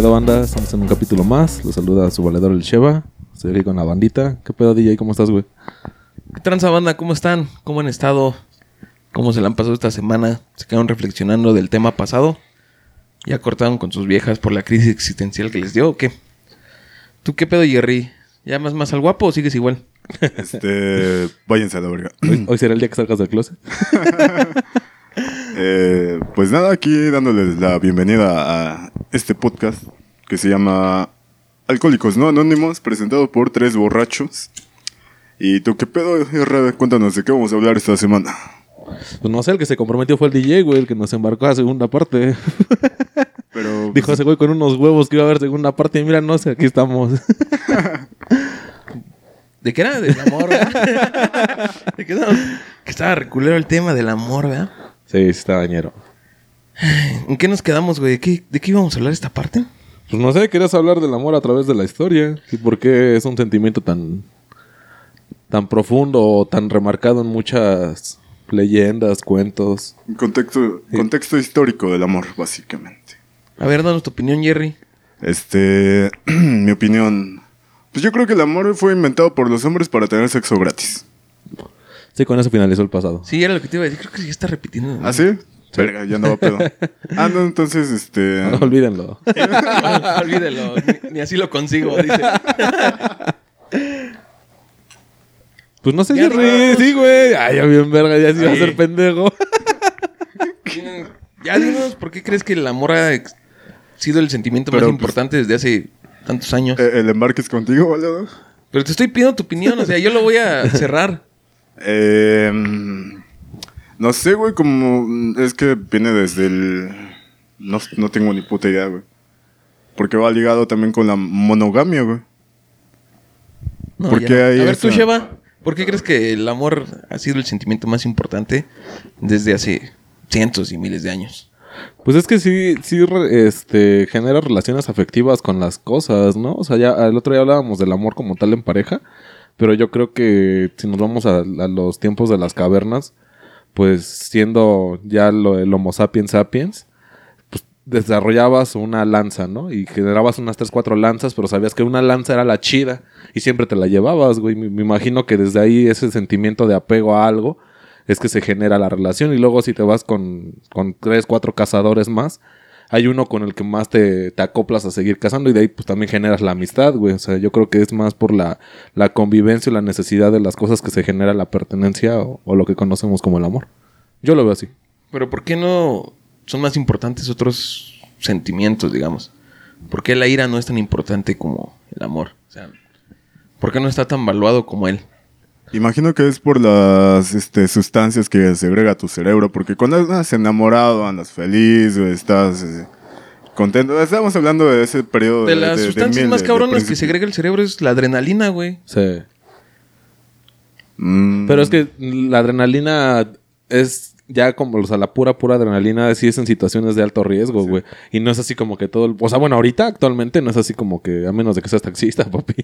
pedo banda? Estamos en un capítulo más. Los saluda su valedor el Sheva. Estoy aquí con la bandita. ¿Qué pedo DJ? ¿Cómo estás, güey? ¿Qué tranza banda? ¿Cómo están? ¿Cómo han estado? ¿Cómo se la han pasado esta semana? ¿Se quedaron reflexionando del tema pasado? ¿Ya cortaron con sus viejas por la crisis existencial que les dio o qué? ¿Tú qué pedo, Jerry? ¿Llamas más al guapo o sigues igual? Este, váyanse a la verga. Hoy, hoy será el día que salgas del closet. Eh, pues nada, aquí dándoles la bienvenida a este podcast que se llama Alcohólicos No Anónimos, presentado por tres borrachos. ¿Y tú qué pedo, R? Cuéntanos de qué vamos a hablar esta semana. Pues no sé, el que se comprometió fue el DJ, güey, el que nos embarcó a segunda parte. Pero Dijo ese güey con unos huevos que iba a haber segunda parte. Y mira, no sé, aquí estamos. ¿De qué era? Del amor, ¿verdad? ¿De qué estaba? Que estaba reculero el tema del amor, ¿verdad? sí, sí, está dañero. ¿En qué nos quedamos, güey? ¿De qué, ¿De qué íbamos a hablar esta parte? Pues no sé, querías hablar del amor a través de la historia. ¿Y por qué es un sentimiento tan, tan profundo o tan remarcado en muchas leyendas, cuentos? contexto, contexto histórico del amor, básicamente. A ver, danos tu opinión, Jerry. Este, mi opinión. Pues yo creo que el amor fue inventado por los hombres para tener sexo gratis. Sí, con eso finalizó el pasado. Sí, era lo que te iba a decir. Creo que ya está repitiendo. ¿Ah, sí? Verga, ya andaba pedo. Ah, no, entonces, este... No, olvídenlo. Olvídelo. Ni, ni así lo consigo, dice. Pues no sé, Ya Jerry. nos- Sí, güey. Ay, ya bien verga, ya se iba a ser pendejo. Ya dinos, ¿por qué crees que el amor ha sido el sentimiento Pero, más pues- importante desde hace tantos años? Eh, el embarque es contigo, ¿vale? Pero te estoy pidiendo tu opinión, o sea, yo lo voy a cerrar. Eh, no sé, güey, como... Es que viene desde el... No, no tengo ni puta idea, güey. Porque va ligado también con la monogamia, güey. No, ¿Por qué no. hay A ver, tú, Sheva, ¿por qué crees que el amor ha sido el sentimiento más importante desde hace cientos y miles de años? Pues es que sí, sí, este, genera relaciones afectivas con las cosas, ¿no? O sea, ya el otro día hablábamos del amor como tal en pareja, pero yo creo que si nos vamos a, a los tiempos de las cavernas, pues siendo ya lo, el Homo sapiens sapiens, desarrollabas una lanza, ¿no? Y generabas unas tres, cuatro lanzas, pero sabías que una lanza era la chida y siempre te la llevabas, güey. Me, imagino que desde ahí ese sentimiento de apego a algo es que se genera la relación. Y luego si te vas con, con tres, cuatro cazadores más, hay uno con el que más te, te acoplas a seguir cazando y de ahí pues también generas la amistad, güey. O sea, yo creo que es más por la, la convivencia y la necesidad de las cosas que se genera la pertenencia o lo que conocemos como el amor. Yo lo veo así. Pero ¿por qué no son más importantes otros sentimientos, digamos? ¿Por qué la ira no es tan importante como el amor? O sea, ¿por qué no está tan valuado como él? Imagino que es por las este, sustancias que segrega tu cerebro, porque cuando andas enamorado, andas feliz, estás eh, contento. Estamos hablando de ese periodo De las sustancias miel, más de- de cabronas que segrega el cerebro es la adrenalina, güey. Sí. Mm, Pero es que la adrenalina es ya como, o sea, la pura, pura adrenalina sí es en situaciones de alto riesgo, güey. Y no es así como que todo, el- o sea, bueno, ahorita actualmente no es así como que, a menos de que seas taxista, papi.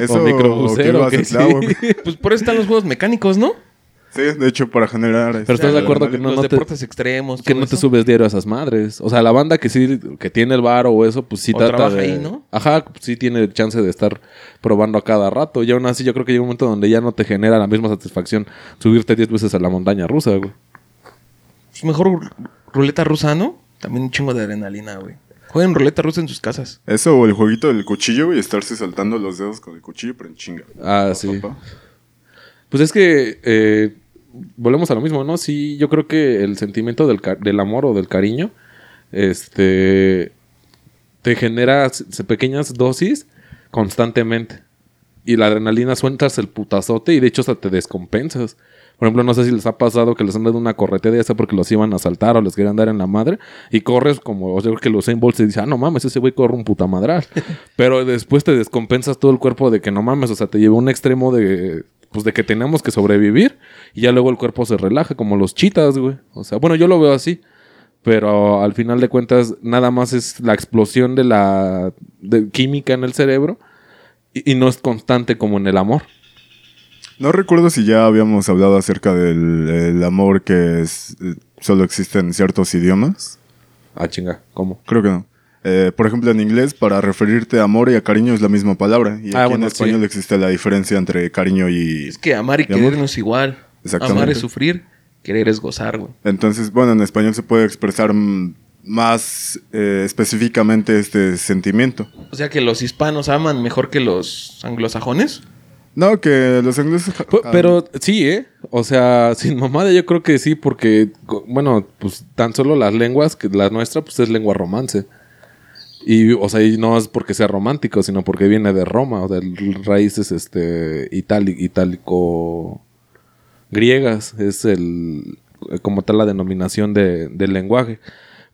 Eso, o microbusero, o que sí. güey. Pues por eso están los juegos mecánicos, ¿no? Sí, de hecho, para generar... Pero este, estás de acuerdo que no, los no te, deportes extremos. que no te subes diario a esas madres. O sea, la banda que sí, que tiene el bar o eso, pues sí O trata trabaja de... ahí, ¿no? Ajá, sí tiene chance de estar probando a cada rato. Y aún así yo creo que llega un momento donde ya no te genera la misma satisfacción subirte 10 veces a la montaña rusa, güey. Mejor ru- ruleta rusa, ¿no? También un chingo de adrenalina, güey. Jueguen ruleta rusa en sus casas. Eso o el jueguito del cuchillo, y estarse saltando los dedos con el cuchillo, pero en chinga. Ah, Pa, sí. pa, pa. Pues es que eh, volvemos a lo mismo, ¿no? Sí, yo creo que el sentimiento del, del amor o del cariño, este, te genera pequeñas dosis constantemente. Y la adrenalina sueltas el putazote y de hecho hasta te descompensas. Por ejemplo, no sé si les ha pasado que les han dado una corretea ya sea porque los iban a asaltar o les querían dar en la madre y corres como, o sea, que los Bolt se dice, ah, no mames, ese güey corre un puta madral. Pero después te descompensas todo el cuerpo de que no mames, o sea, te lleva un extremo de, pues de que tenemos que sobrevivir y ya luego el cuerpo se relaja como los chitas, güey. O sea, bueno, yo lo veo así. Pero al final de cuentas, nada más es la explosión de la de química en el cerebro y, y no es constante como en el amor. No recuerdo si ya habíamos hablado acerca del el amor que es, eh, solo existe en ciertos idiomas. Ah, chinga, ¿cómo? Creo que no. Eh, por ejemplo, en inglés, para referirte a amor y a cariño es la misma palabra. Y aquí Ah, en bueno, español sí. existe la diferencia entre cariño y... Es que amar y ¿Y amor? querer no es igual. Exactamente. Amar es sufrir, querer es gozar, güey. Entonces, bueno, en español se puede expresar más eh, específicamente este sentimiento. O sea que los hispanos aman mejor que los anglosajones. No, que los ingleses... Pero sí, ¿eh? O sea, sin mamada yo creo que sí, porque, bueno, pues tan solo las lenguas, que la nuestra, pues es lengua romance. Y, o sea, y no es porque sea romántico, sino porque viene de Roma, o de raíces, este, itáli- itálico griegas, es el, como tal la denominación de- del lenguaje.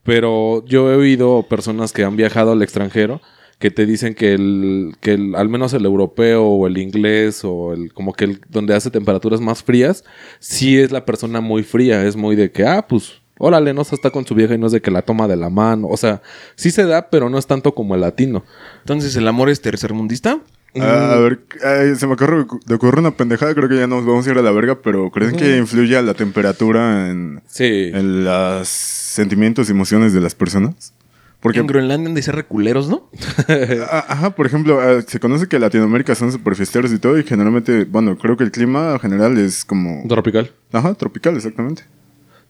Pero yo he oído personas que han viajado al extranjero que te dicen que el, que el, al menos el europeo o el inglés o el, como que el, donde hace temperaturas más frías, sí es la persona muy fría, es muy de que, ah, pues, órale, no se está con su vieja y no es de que la toma de la mano, o sea, sí se da, pero no es tanto como el latino. Entonces, ¿el amor es tercermundista? Ah, a ver, ay, se me ocurre, de ocurre una pendejada, creo que ya nos vamos a ir a la verga, pero ¿creen que influye la temperatura en, Sí. en los sentimientos y emociones de las personas? Porque, En Groenlandia ser reculeros, ¿no? ajá, por ejemplo, ah, se conoce que Latinoamérica son super fiesteros y todo, y generalmente, bueno, creo que el clima general es como... Tropical. Ajá, tropical, exactamente.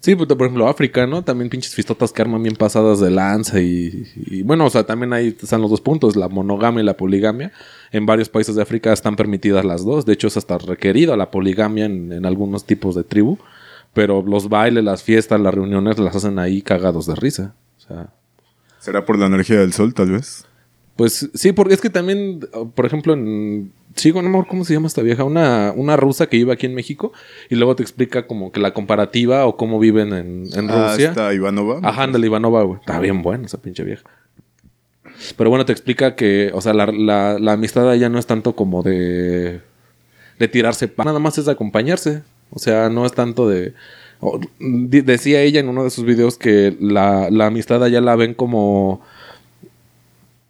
Sí, pues, por ejemplo, África, ¿no? También pinches fistotas que arman bien pasadas de lanza y, y, bueno, o sea, también ahí están los dos puntos, la monogamia y la poligamia. En varios países de África están permitidas las dos, de hecho es hasta requerido la poligamia en, en algunos tipos de tribu, pero los bailes, las fiestas, las reuniones las hacen ahí cagados de risa. O sea, ¿Será por la energía del sol, tal vez? pues sí, porque es que también, por ejemplo, en... No me acuerdo cómo se llama esta vieja, una, una rusa que iba aquí en México y luego te explica como que la comparativa o cómo viven en, en Ah, Rusia. está Ivanova. Ajá, ándale, Ivanova, güey. Está bien buena esa pinche vieja. Pero bueno, te explica que, o sea, la, la, la amistad allá no es tanto como de, de tirarse pa, nada más es de acompañarse. O sea, no es tanto de... decía ella en uno de sus videos que la, la amistad allá la ven como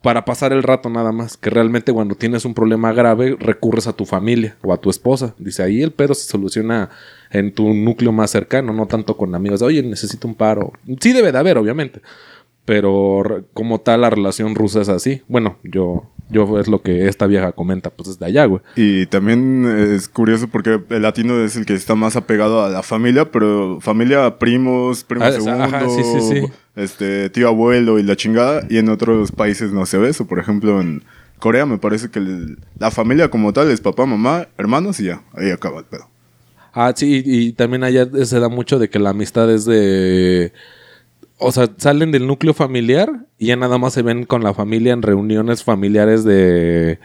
para pasar el rato nada más. Que realmente cuando tienes un problema grave recurres a tu familia o a tu esposa. Dice, ahí el pedo se soluciona en tu núcleo más cercano, no tanto con amigos. Oye, necesito un paro. Sí debe de haber, obviamente. Pero como tal la relación rusa es así. Bueno, yo, yo es lo que esta vieja comenta, pues desde allá, güey. Y también es curioso porque el latino es el que está más apegado a la familia, pero familia, primos, primo Ah, segundo, ajá, sí, sí, sí. este tío abuelo y la chingada. Y en otros países no se ve eso. Por ejemplo, en Corea me parece que el- la familia como tal es papá, mamá, hermanos y ya. Ahí acaba el pedo. Ah, sí, y, y también allá se da mucho de que la amistad es de... O sea, salen del núcleo familiar y ya nada más se ven con la familia en reuniones familiares de...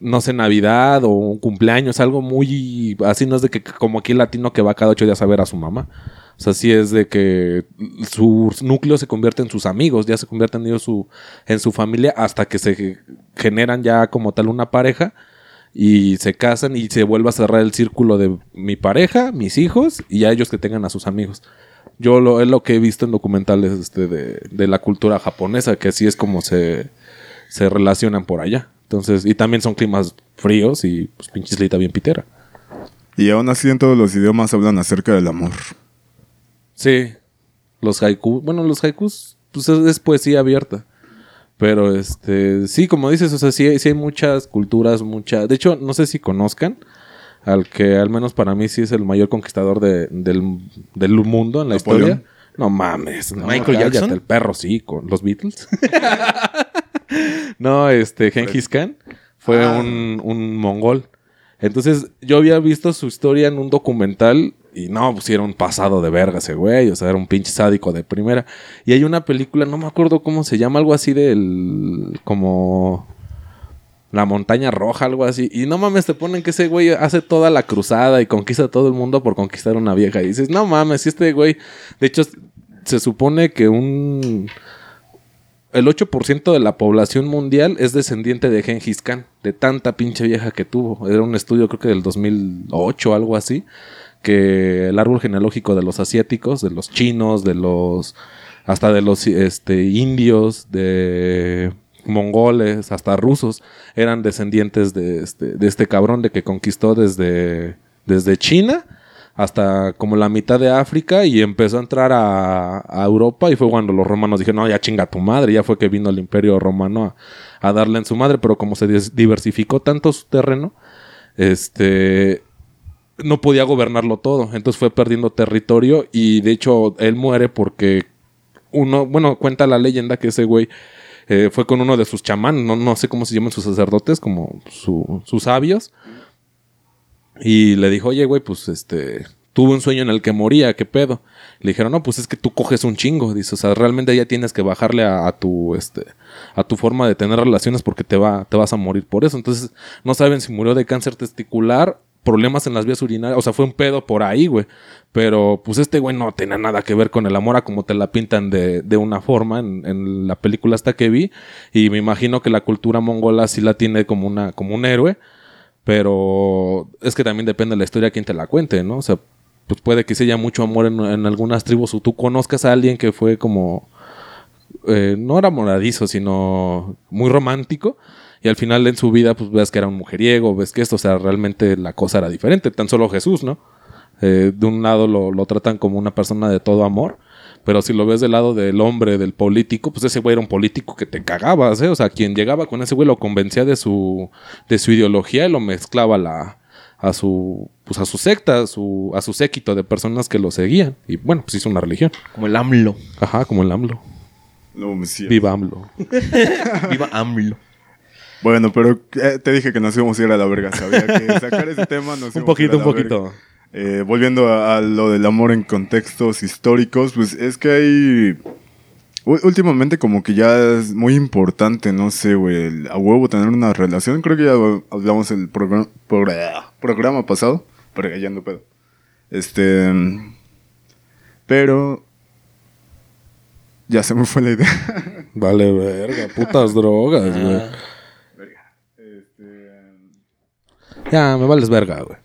No sé, Navidad o un cumpleaños, algo muy... Así no es de que como aquí el latino que va cada ocho días a ver a su mamá. O sea, sí es de que su núcleo se convierte en sus amigos, ya se convierten ellos su, en su familia hasta que se generan ya como tal una pareja y se casan y se vuelve a cerrar el círculo de mi pareja, mis hijos y ya ellos que tengan a sus amigos. Yo lo, es lo que he visto en documentales este, de, de la cultura japonesa, que así es como se, se relacionan por allá. Entonces, y también son climas fríos y pues pinche islita bien pitera. Y aún así en todos los idiomas hablan acerca del amor. Sí, los haikus, bueno, los haikus pues es, es poesía abierta. Pero este, sí, como dices, o sea, sí, sí hay muchas culturas, muchas. De hecho, no sé si conozcan al que al menos para mí sí es el mayor conquistador de- del, del mundo en la Napoleón. historia. No mames, no, ¿Michael cállate, Jackson? el perro sí, con los Beatles. no, este, Genghis Khan fue Ah. un, un mongol. Entonces, yo había visto su historia en un documental y no, pues sí era un pasado de verga ese güey, o sea, era un pinche sádico de primera. Y hay una película, no me acuerdo cómo se llama, algo así del. como. La montaña roja, algo así. Y no mames, te ponen que ese güey hace toda la cruzada y conquista a todo el mundo por conquistar una vieja. Y dices, no mames, si este güey. De hecho, se supone que un. El 8% de la población mundial es descendiente de Genghis Khan, de tanta pinche vieja que tuvo. Era un estudio, creo que del 2008 o algo así, que el árbol genealógico de los asiáticos, de los chinos, de los. hasta de los este, indios, de mongoles, hasta rusos, eran descendientes de este, de este cabrón de que conquistó desde, desde China hasta como la mitad de África y empezó a entrar a, a Europa y fue cuando los romanos dijeron, no, ya chinga tu madre, ya fue que vino el imperio romano a, a darle en su madre, pero como se diversificó tanto su terreno, este no podía gobernarlo todo, entonces fue perdiendo territorio y de hecho él muere porque uno, bueno, cuenta la leyenda que ese güey eh, fue con uno de sus chamanes, no, no sé cómo se llaman sus sacerdotes, como su- sus sabios, y le dijo, oye, güey, pues este, tuve un sueño en el que moría, ¿qué pedo? Le dijeron, no, pues es que tú coges un chingo, dice, o sea, realmente ya tienes que bajarle a, a tu, este, a tu forma de tener relaciones porque te va, te vas a morir por eso. Entonces, no saben si murió de cáncer testicular, problemas en las vías urinarias, o sea, fue un pedo por ahí, güey. Pero, pues este güey no tenía nada que ver con el amor a como te la pintan de, de una forma en, en la película hasta que vi. Y me imagino que la cultura mongola sí la tiene como una, como un héroe. Pero es que también depende de la historia quien te la cuente, ¿no? O sea, pues puede que sí haya mucho amor en, en algunas tribus o tú conozcas a alguien que fue como... eh, no era moradizo, sino muy romántico. Y al final en su vida, pues ves que era un mujeriego, ves que esto, o sea, realmente la cosa era diferente. Tan solo Jesús, ¿no? Eh, de un lado lo, lo tratan como una persona de todo amor. Pero si lo ves del lado del hombre, del político, pues ese güey era un político que te cagabas, ¿eh? O sea, quien llegaba con ese güey lo convencía de su, de su ideología y lo mezclaba a la, a su, pues a su secta, a su, a su séquito de personas que lo seguían. Y bueno, pues hizo una religión. Como el AMLO. Ajá, como el AMLO. No, me siento. Viva AMLO. Viva AMLO. Bueno, pero eh, te dije que nos íbamos a ir a la verga. Sabía que sacar ese tema nos íbamos Un a poquito, ir a un verga. poquito. Eh, volviendo a, a lo del amor en contextos históricos, pues es que hay... Últimamente como que ya es muy importante, no sé, güey, a huevo tener una relación. Creo que ya hablamos el programa, programa pasado, pero ya no pedo. Este... Pero... Ya se me fue la idea. Vale, verga. Putas drogas, güey. Ah, Ya, me vales verga, güey.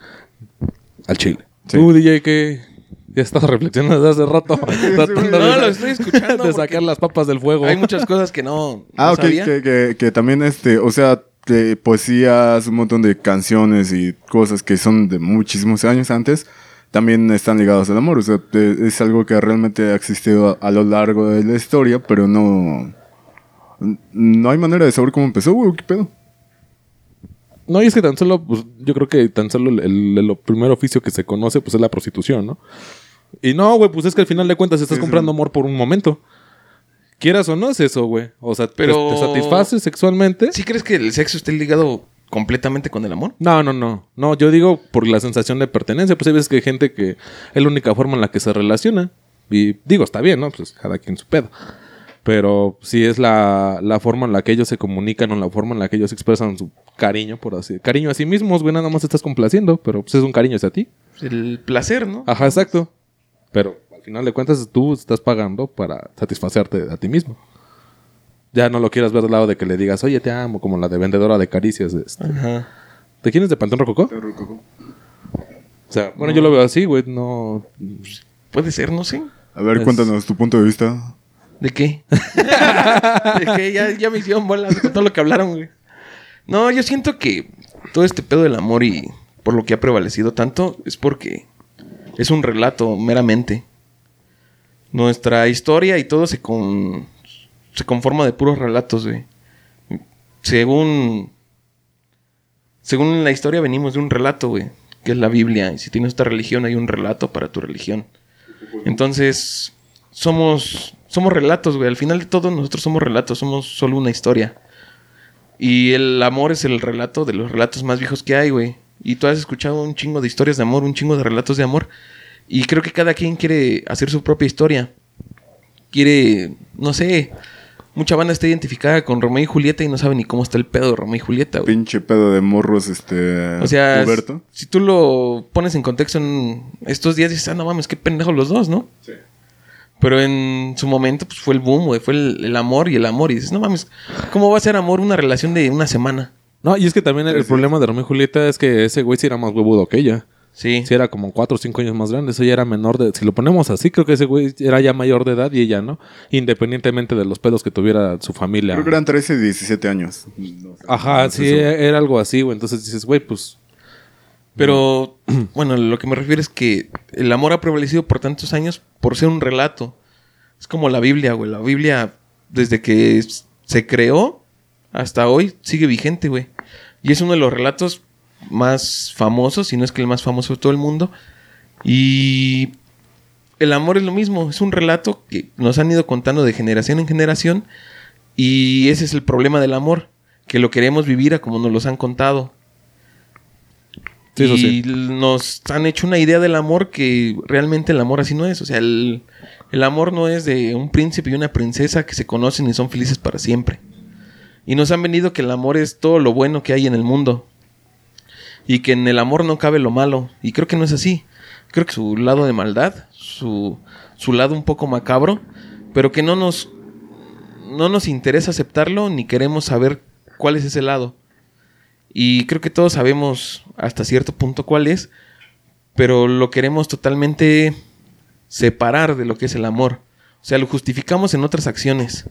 Al chile. Sí. Tú, DJ, que ya estás reflexionando desde hace rato. tratando No, de, lo estoy escuchando de sacar las papas del fuego. Hay muchas cosas que no, Ah, no ok, sabía. que, que, que también este, o sea, de poesías, un montón de canciones y cosas que son de muchísimos años antes, también están ligados al amor. O sea, es algo que realmente ha existido a, a lo largo de la historia, pero no... No hay manera de saber cómo empezó, güey, ¿qué pedo? No, y es que tan solo, pues, yo creo que tan solo el, el- el primer oficio que se conoce, pues, es la prostitución, ¿no? Y no, güey, pues es que al final de cuentas estás Sí, sí. comprando amor por un momento. Quieras o no es eso, güey. O sea, te- Pero- te, satisfaces sexualmente. ¿Sí crees que el sexo esté ligado completamente con el amor? No, no, no. No, yo digo por la sensación de pertenencia. Pues hay veces que hay gente que es la única forma en la que se relaciona. Y digo, está bien, ¿no? Pues cada quien su pedo. Pero sí es la, la forma en la que ellos se comunican o la forma en la que ellos expresan su cariño, por así Cariño a sí mismos, güey, nada más te estás complaciendo, pero pues es un cariño hacia ti. El placer, ¿no? Ajá, exacto. Pero al final de cuentas tú estás pagando para satisfacerte a ti mismo. Ya no lo quieras ver del lado de que le digas, oye, te amo, como la de vendedora de caricias. este. Ajá. ¿De quién es de Pantón Rococó? O sea, bueno, yo lo veo así, güey, no... Puede ser, no sé. A ver, Es- cuéntanos tu punto de vista. ¿De qué? ¿De qué? Ya, ya me hicieron bolas con todo lo que hablaron, güey. No, yo siento que todo este pedo del amor y por lo que ha prevalecido tanto es porque es un relato meramente. Nuestra historia y todo se, con, se conforma de puros relatos, güey. Según... Según la historia venimos de un relato, güey. Que es la Biblia. Y si tienes otra religión hay un relato para tu religión. Entonces, somos, somos relatos, güey. Al final de todo, nosotros somos relatos, somos solo una historia. Y el amor es el relato de los relatos más viejos que hay, güey. Y tú has escuchado un chingo de historias de amor, un chingo de relatos de amor. Y creo que cada quien quiere hacer su propia historia. Quiere, no sé, mucha banda está identificada con Romeo y Julieta y no sabe ni cómo está el pedo de Romeo y Julieta, güey. Pinche pedo de morros, este... O sea, Roberto. si tú lo pones en contexto en estos días, dices, ah, no mames, qué pendejos los dos, ¿no? Sí. Pero en su momento, pues fue el boom, güey. Fue el, el amor y el amor. Y dices, no mames, ¿cómo va a ser amor una relación de una semana? No, y es que también el, el Sí. problema de Romeo y Julieta es que ese güey sí era más huevudo que ella. Sí. Sí, era como cuatro o cinco años más grande. Eso ya era menor de. Si lo ponemos así, creo que ese güey era ya mayor de edad y ella, ¿no? Independientemente de los pedos que tuviera su familia. Creo que eran 13 y 17 años. No sé. Ajá, No sé sí, eso. era algo así, güey. Entonces dices, güey, pues. Pero, bueno, lo que me refiero es que el amor ha prevalecido por tantos años por ser un relato. Es como la Biblia, güey. La Biblia, desde que se creó hasta hoy, sigue vigente, güey. Y es uno de los relatos más famosos, si no es que el más famoso de todo el mundo. Y el amor es lo mismo. Es un relato que nos han ido contando de generación en generación. Y ese es el problema del amor. Que lo queremos vivir a como nos los han contado. Y nos han hecho una idea del amor que realmente el amor así no es. O sea, el, el amor no es de un príncipe y una princesa que se conocen y son felices para siempre. Y nos han venido que el amor es todo lo bueno que hay en el mundo. Y que en el amor no cabe lo malo. Y creo que no es así. Creo que su lado de maldad, su, su lado un poco macabro, pero que no nos, no nos interesa aceptarlo ni queremos saber cuál es ese lado. Y creo que todos sabemos hasta cierto punto cuál es, pero lo queremos totalmente separar de lo que es el amor. O sea, lo justificamos en otras acciones.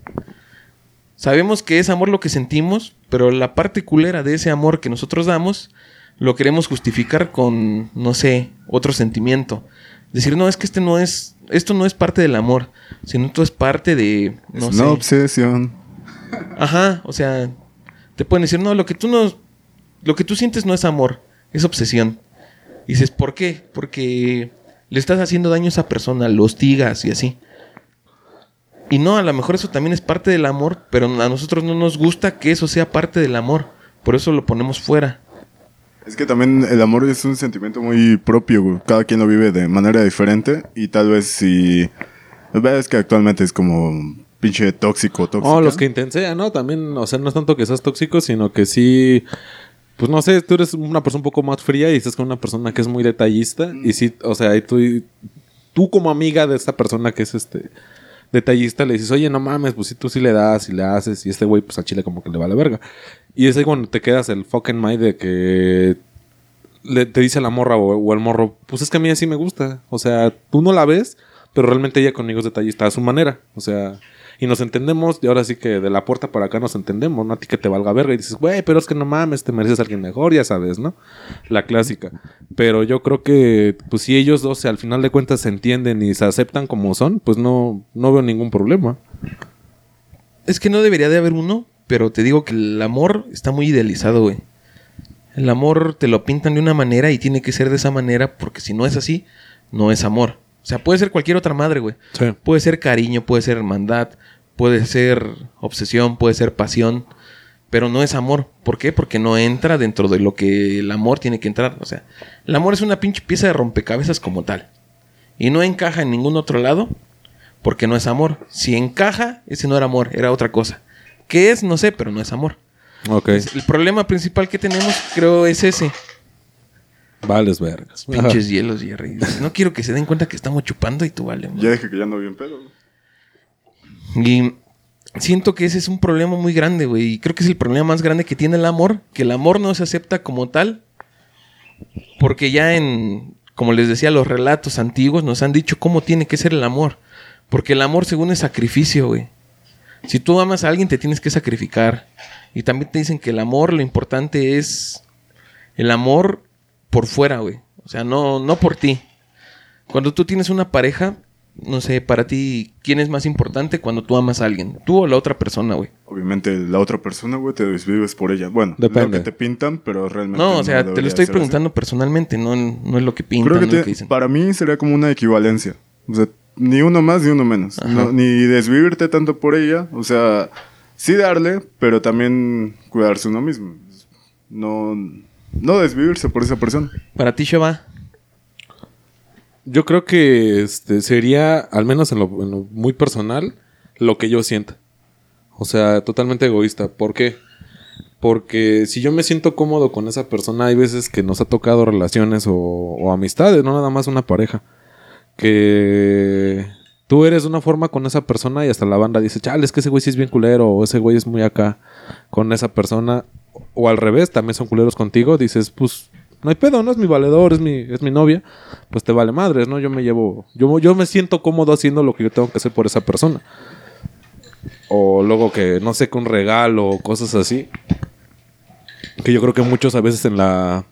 Sabemos que es amor lo que sentimos, pero la parte culera de ese amor que nosotros damos lo queremos justificar con, no sé, otro sentimiento. Decir, no, es que este no es, esto no es parte del amor, sino esto es parte de, no es sé. una obsesión. Ajá, o sea, te pueden decir, no, lo que tú no, lo que tú sientes no es amor, es obsesión. Y dices, ¿por qué? Porque le estás haciendo daño a esa persona, lo hostigas y así. Y no, a lo mejor eso también es parte del amor, pero a nosotros no nos gusta que eso sea parte del amor. Por eso lo ponemos fuera. Es que también el amor es un sentimiento muy propio, güey. Cada quien lo vive de manera diferente. Y tal vez si. Ves que actualmente es como pinche tóxico, tóxico. Oh, los que intensean, ¿no? También, o sea, no es tanto que seas tóxico, sino que sí. Pues no sé, tú eres una persona un poco más fría y estás con una persona que es muy detallista. Y sí, o sea, y tú, tú como amiga de esta persona que es este detallista le dices, oye, no mames, pues si tú sí le das y le haces. Y este güey, pues a Chile como que le va la verga. Y es ahí cuando te quedas el fucking mind de que le, te dice la morra o, o el morro, pues es que a mí así me gusta. O sea, tú no la ves, pero realmente ella conmigo es detallista a su manera. O sea, y nos entendemos, y ahora sí que de la puerta para acá nos entendemos, ¿no? A ti que te valga verga y dices, güey, pero es que no mames, te mereces alguien mejor, ya sabes, ¿no? La clásica. Pero yo creo que, pues si ellos dos al final de cuentas se entienden y se aceptan como son, pues no, no veo ningún problema. Es que no debería de haber uno, pero te digo que el amor está muy idealizado, güey. El amor te lo pintan de una manera y tiene que ser de esa manera porque si no es así, no es amor. O sea, puede ser cualquier otra madre, güey. Sí. Puede ser cariño, puede ser hermandad, puede ser obsesión, puede ser pasión, pero no es amor. ¿Por qué? Porque no entra dentro de lo que el amor tiene que entrar. O sea, el amor es una pinche pieza de rompecabezas como tal. Y no encaja en ningún otro lado porque no es amor. Si encaja, ese no era amor, era otra cosa. ¿Qué es? No sé, pero no es amor. El problema principal que tenemos, creo, es ese. Vales vergas. Pinches hielos, Jerry. No quiero que se den cuenta que estamos chupando y tú vale. Ya dije que ya ando bien pedo. Y siento que ese es un problema muy grande, güey. Y creo que es el problema más grande que tiene el amor. Que el amor no se acepta como tal. Porque ya en, como les decía, los relatos antiguos nos han dicho cómo tiene que ser el amor. Porque el amor según es sacrificio, güey. Si tú amas a alguien te tienes que sacrificar. Y también te dicen que el amor, lo importante es el amor por fuera, güey. O sea, no, no por ti. Cuando tú tienes una pareja, no sé, para ti, ¿quién es más importante cuando tú amas a alguien? ¿Tú o la otra persona, güey? Obviamente la otra persona, güey, te desvives por ella. Bueno, Depende. lo que te pintan, pero realmente. No, o sea, te lo estoy así. preguntando personalmente, no, no es lo que pintan, Creo que no lo que dicen. para mí sería como una equivalencia. O sea, ni uno más ni uno menos. No- ni desvivirte tanto por ella. O sea, sí darle, pero también cuidarse uno mismo. No, no desvivirse por esa persona. Para ti, Sheva, Yo creo que este sería, al menos en lo, en lo muy personal, lo que yo sienta. O sea, totalmente egoísta. ¿Por qué? Porque si yo me siento cómodo con esa persona, hay veces que nos ha tocado relaciones o, o amistades, no nada más una pareja. Que tú eres de una forma con esa persona y hasta la banda dice, chale, es que ese güey sí es bien culero o ese güey es muy acá con esa persona. O al revés, también son culeros contigo. Dices, pues no hay pedo, no es mi valedor, es mi, es mi novia, pues te vale madres, ¿no? Yo me llevo, yo, yo me siento cómodo haciendo lo que yo tengo que hacer por esa persona. O luego que, no sé, que un regalo o cosas así. Que yo creo que muchos a veces en la,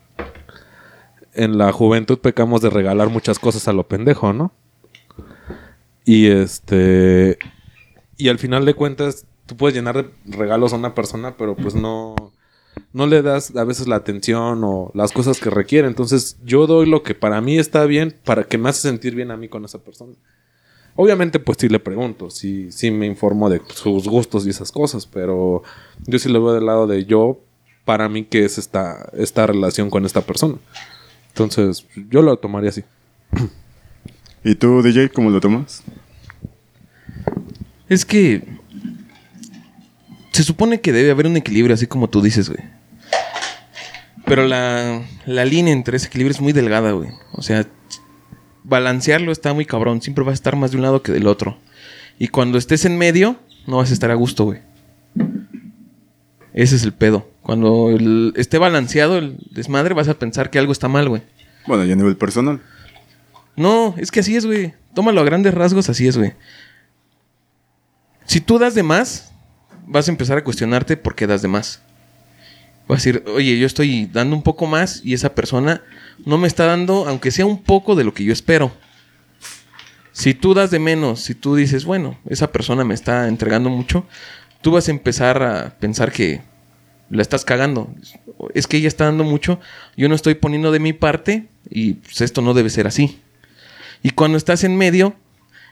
en la juventud pecamos de regalar muchas cosas a lo pendejo, ¿no? Y este, y al final de cuentas, tú puedes llenar de regalos a una persona, pero pues no, no le das a veces la atención o las cosas que requiere. Entonces yo doy lo que para mí está bien, para que me hace sentir bien a mí con esa persona. Obviamente pues sí le pregunto, sí, sí me informo de sus gustos y esas cosas, pero yo sí le veo del lado de yo, para mí que es esta, esta relación con esta persona. Entonces yo lo tomaría así. ¿Y tú, DJ, cómo lo tomas? Es que se supone que debe haber un equilibrio, así como tú dices, güey. Pero la, la línea entre ese equilibrio es muy delgada, güey. O sea, balancearlo está muy cabrón. Siempre vas a estar más de un lado que del otro. Y cuando estés en medio, no vas a estar a gusto, güey. Ese es el pedo. Cuando el- esté balanceado el desmadre, vas a pensar que algo está mal, güey. Bueno, y a nivel personal. No, es que así es, güey. Tómalo a grandes rasgos, así es, güey. Si tú das de más, vas a empezar a cuestionarte por qué das de más. Vas a decir, oye, yo estoy dando un poco más y esa persona no me está dando, aunque sea un poco de lo que yo espero. Si tú das de menos, si tú dices, bueno, esa persona me está entregando mucho, tú vas a empezar a pensar que la estás cagando. Es que ella está dando mucho, yo no estoy poniendo de mi parte y pues, esto no debe ser así. Y cuando estás en medio,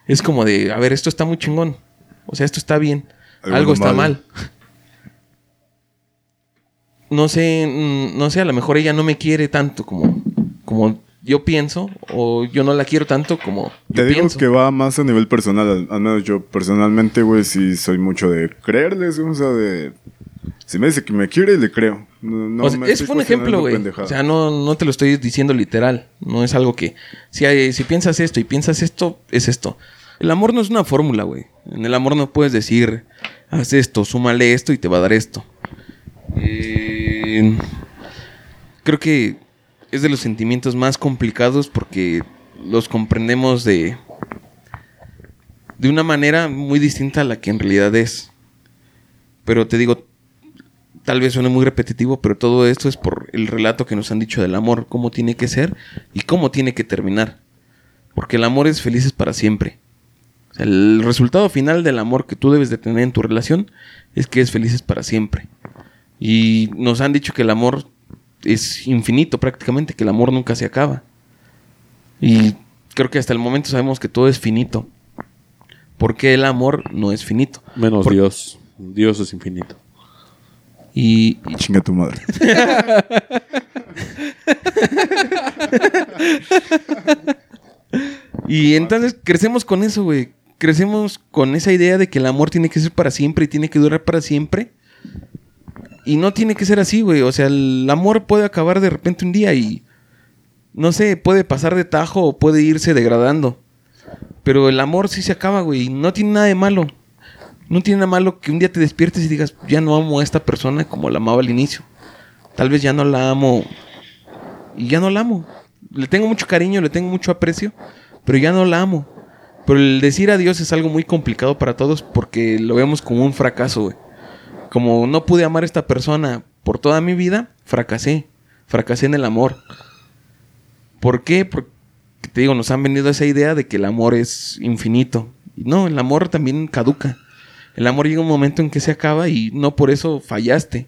es como de, a ver, esto está muy chingón. O sea, esto está bien. Algo está mal. No sé, mm, no sé, a lo mejor ella no me quiere tanto como, como yo pienso, o yo no la quiero tanto como Te yo digo pienso. que va más a nivel personal. Al, menos yo personalmente, güey, sí soy mucho de creerles, o sea, de... Si me dice que me quiere, le creo. No, no O sea, me ese estoy fue un ejemplo, güey. O sea, no, no te lo estoy diciendo literal. No es algo que. Si, hay- si piensas esto y piensas esto, es esto. El amor no es una fórmula, güey. En el amor no puedes decir, haz esto, súmale esto y te va a dar esto. Eh, creo que es de los sentimientos más complicados porque los comprendemos de. de una manera muy distinta a la que en realidad es. Pero te digo, tal vez suene muy repetitivo, pero todo esto es por el relato que nos han dicho del amor, cómo tiene que ser y cómo tiene que terminar. Porque el amor es felices para siempre. O sea, el resultado final del amor que tú debes de tener en tu relación es que es felices para siempre. Y nos han dicho que el amor es infinito prácticamente, que el amor nunca se acaba. Y creo que hasta el momento sabemos que todo es finito. Porque el amor no es finito. Menos Por- Dios. Dios es infinito. Y, y Chinga tu madre. Y entonces crecemos con eso, güey. Crecemos con esa idea de que el amor tiene que ser para siempre y tiene que durar para siempre. Y no tiene que ser así, güey. O sea, el amor puede acabar de repente un día y... No sé, puede pasar de tajo o puede irse degradando. Pero el amor sí se acaba, güey. No tiene nada de malo. No tiene nada malo que un día te despiertes y digas, ya no amo a esta persona como la amaba al inicio. Tal vez ya no la amo. Y ya no la amo. Le tengo mucho cariño, le tengo mucho aprecio, pero ya no la amo. Pero el decir adiós es algo muy complicado para todos porque lo vemos como un fracaso. Como no pude amar a esta persona por toda mi vida, fracasé. Fracasé en el amor. ¿Por qué? Porque te digo, nos han vendido esa idea de que el amor es infinito. No, el amor también caduca. El amor llega un momento en que se acaba y no por eso fallaste.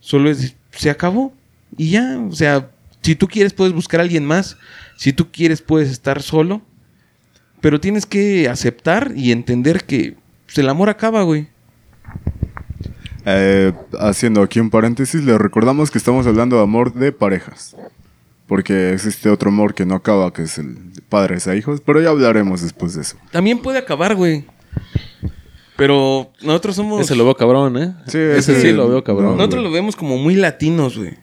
Solo es, se acabó. Y ya, o sea, si tú quieres puedes buscar a alguien más. Si tú quieres puedes estar solo. Pero tienes que aceptar y entender que pues, el amor acaba, güey. Eh, haciendo aquí un paréntesis, le recordamos que estamos hablando de amor de parejas. Porque existe otro amor que no acaba, que es el de padres a hijos. Pero ya hablaremos después de eso. También puede acabar, güey. Pero nosotros somos... Ese lo veo cabrón, ¿eh? Sí, ese ese- sí lo veo cabrón. no, Nosotros lo vemos como muy latinos, güey.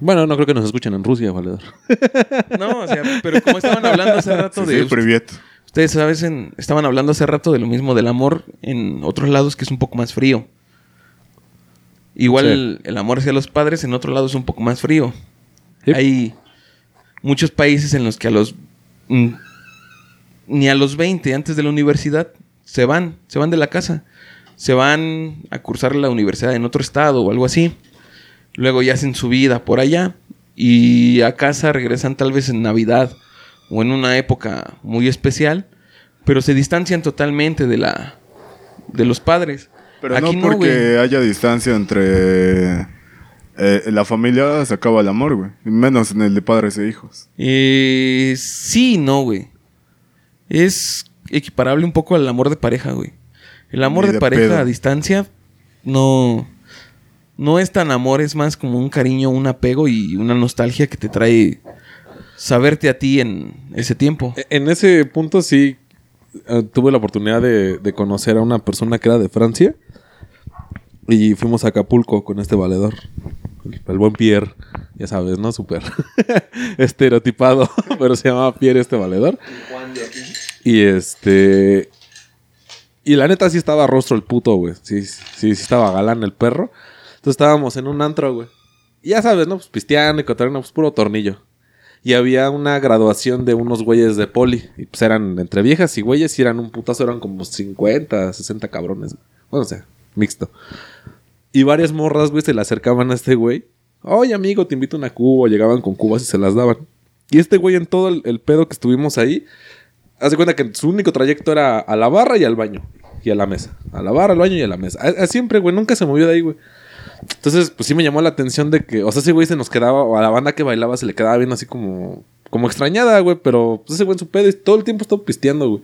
Bueno, no creo que nos escuchen en Rusia, valedor. No, o sea, pero como estaban hablando hace rato Sí, de... sí, privet. Ustedes saben, estaban hablando hace rato de lo mismo del amor en otros lados que es un poco más frío. Igual Sí. el, el amor hacia los padres en otro lado es un poco más frío. Sí. Hay muchos países en los que a los... mm, ni a los 20, antes de la universidad, se van, se van de la casa. Se van a cursar la universidad en otro estado o algo así. Luego ya hacen su vida por allá. Y a casa regresan tal vez en Navidad o en una época muy especial. Pero se distancian totalmente de la... de los padres. Pero Aquí no porque haya distancia entre eh, la familia, se acaba el amor, güey. Menos en el de padres e hijos. Eh, sí, no, güey. Es equiparable un poco al amor de pareja, güey. El amor de, de pareja pedo. a distancia no, no es tan amor, es más como un cariño, un apego y una nostalgia que te trae saberte a ti en ese tiempo. E- En ese punto sí eh, tuve la oportunidad de, de conocer a una persona que era de Francia. Y fuimos a Acapulco con este valedor. El, el buen Pierre. Ya sabes, ¿no? Súper estereotipado. Pero se llamaba Pierre este valedor. Y este... Y la neta sí estaba rostro el puto, güey. Sí, sí, sí estaba galán el perro. Entonces estábamos en un antro, güey. Y ya sabes, ¿no? Pues pisteando y cotorreando, pues puro tornillo. Y había una graduación de unos güeyes de poli. Y pues eran entre viejas y güeyes y eran un putazo, eran como 50, 60 cabrones. Bueno, o sea, mixto. Y varias morras, güey, se le acercaban a este güey. Oye, amigo, te invito a una cuba. Llegaban con cubas y se las daban. Y este güey, en todo el, pedo que estuvimos ahí, hace cuenta que su único trayecto era a la barra y al baño. Y a la mesa. A la barra, al baño y a la mesa. A siempre, güey, nunca se movió de ahí, güey. Entonces, pues sí me llamó la atención de que, o sea, ese güey se nos quedaba, o a la banda que bailaba se le quedaba bien así como, como extrañada, güey, pero pues ese güey en su pedo y todo el tiempo estuvo pisteando, güey.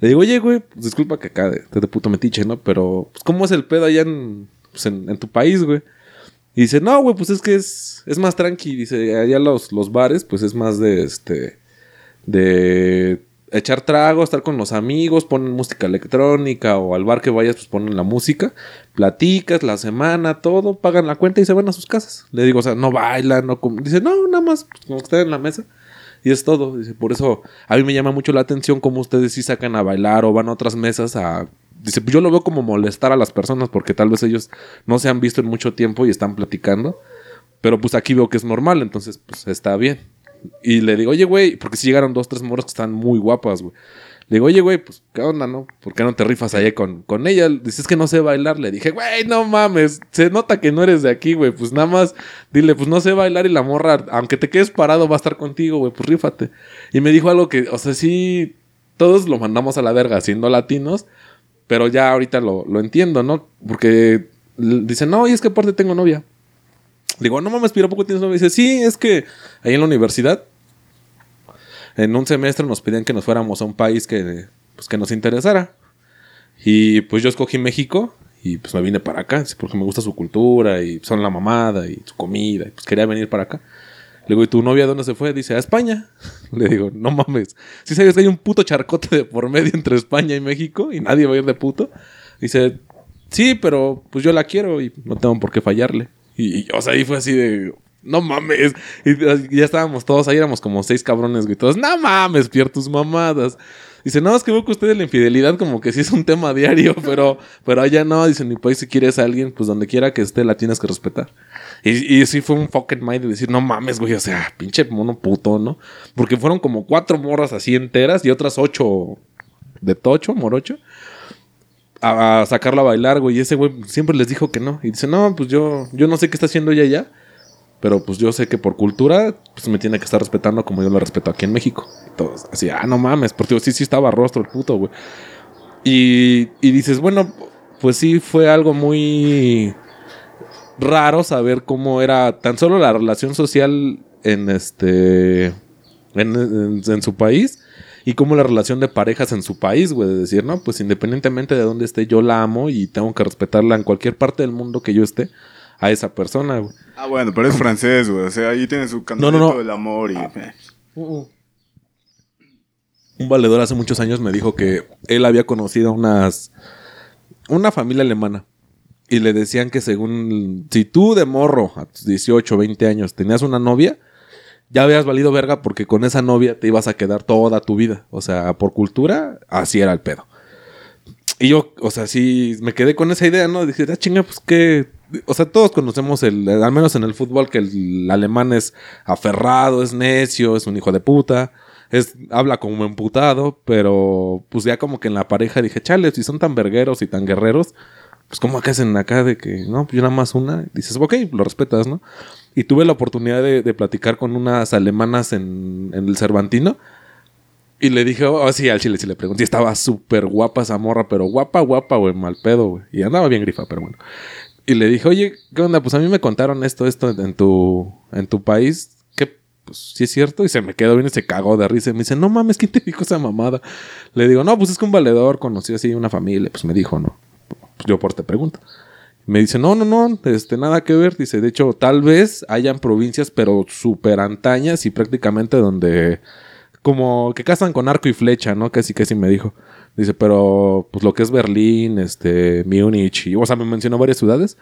Le digo, oye, güey, pues disculpa que acá de, de puto metiche, ¿no? Pero, pues, ¿cómo es el pedo allá en, pues, en, en tu país, güey? Y dice, no, güey, pues es que es, es más tranqui. Dice, allá los, los bares, pues es más de, este, de echar trago, estar con los amigos, ponen música electrónica o al bar que vayas, pues ponen la música, platicas la semana, todo, pagan la cuenta y se van a sus casas. Le digo, o sea, no bailan, no com-". Dice, no, nada más, pues, como en la mesa. Y es todo. Dice, por eso a mí me llama mucho la atención cómo ustedes sí sacan a bailar o van a otras mesas a... Dice, pues yo lo veo como molestar a las personas porque tal vez ellos no se han visto en mucho tiempo y están platicando. Pero pues aquí veo que es normal, entonces pues está bien. Y le digo, oye, güey, porque si llegaron dos, tres morras que están muy guapas, güey. Le digo, oye, güey, pues, ¿qué onda, no? ¿Por qué no te rifas ahí con, con ella? Dices que no sé bailar. Le dije, güey, no mames. Se nota que no eres de aquí, güey. Pues nada más dile, pues no sé bailar y la morra, aunque te quedes parado, va a estar contigo, güey. Pues rífate. Y me dijo algo que, o sea, sí, todos lo mandamos a la verga siendo latinos. Pero ya ahorita lo, lo entiendo, ¿no? Porque dice, no, y es que aparte tengo novia. Digo, no mames, pero ¿a poco tienes novia? Dice, sí, es que ahí en la universidad, en un semestre nos pedían que nos fuéramos a un país que, pues, que nos interesara. Y pues yo escogí México y pues me vine para acá, porque me gusta su cultura y son la mamada y su comida. Y pues quería venir para acá. Le digo, ¿y tu novia dónde se fue? Dice, a España. Le digo, no mames. Si sabes que hay un puto charcote de por medio entre España y México y nadie va a ir de puto. Dice, sí, pero pues yo la quiero y no tengo por qué fallarle. Y, o sea, ahí fue así de, no mames. Y ya estábamos todos ahí, éramos como seis cabrones, güey. Todos, no mames, Pierre, tus mamadas. Dice, no, es que veo que ustedes la infidelidad como que sí es un tema diario, pero, pero allá no. Dice, mi país si quieres a alguien, pues donde quiera que esté la tienes que respetar. Y, y sí fue un fucking mind de decir, no mames, güey, o sea, pinche mono puto, ¿no? Porque fueron como cuatro morras así enteras y otras ocho de tocho, morocho, a, a sacarla a bailar, güey. Ese güey siempre les dijo que no. Y dice, no, pues yo, yo no sé qué está haciendo ella allá. Pero pues yo sé que por cultura, pues me tiene que estar respetando como yo lo respeto aquí en México. Y todos así, ah, no mames, porque sí, sí estaba rostro el puto, güey. Y, y dices, bueno, pues sí fue algo muy raro saber cómo era tan solo la relación social en este en- en su país y cómo la relación de parejas en su país, güey, de decir, no, pues independientemente de dónde esté, yo la amo y tengo que respetarla en cualquier parte del mundo que yo esté a esa persona, güey. Ah, bueno, pero es francés, güey. O sea, ahí tiene su no, cantito no. del amor y... eh. Un valedor hace muchos años me dijo que él había conocido unas una familia alemana y le decían que según si tú de morro a tus 18, 20 años tenías una novia, ya habías valido verga porque con esa novia te ibas a quedar toda tu vida, o sea, por cultura así era el pedo. Y yo, o sea, sí me quedé con esa idea, ¿no? Dije, ah, chinga, pues qué o sea, todos conocemos el, al menos en el fútbol, que el, alemán es aferrado, es necio, es un hijo de puta, es, habla como emputado, pero pues ya como que en la pareja dije, chale, si son tan vergueros y tan guerreros, pues como que hacen acá de que, no, pues yo nada más una, dices, ok, lo respetas, ¿no? Y tuve la oportunidad de, platicar con unas alemanas en, el Cervantino. Y le dije, oh, sí, al chile sí le pregunté. Estaba súper guapa esa morra, pero guapa, guapa, güey, mal pedo, güey. Y andaba bien grifa, pero bueno. Y le dije, oye, ¿qué onda? Pues a mí me contaron esto, esto en tu, en tu país. Que, pues sí es cierto. Y se me quedó bien y se cagó de risa. Y me dice, no mames, ¿quién te dijo esa mamada? Le digo, no, pues es que un valedor conocí así una familia. Pues me dijo, no. Yo por te pregunto. Me dice, no, no, no, este, nada que ver. Dice, de hecho, tal vez hayan provincias, pero súper antañas y prácticamente donde como que cazan con arco y flecha, ¿no? Casi, casi me dijo. Dice, pero pues lo que es Berlín, este, Múnich, y, o sea, me mencionó varias ciudades.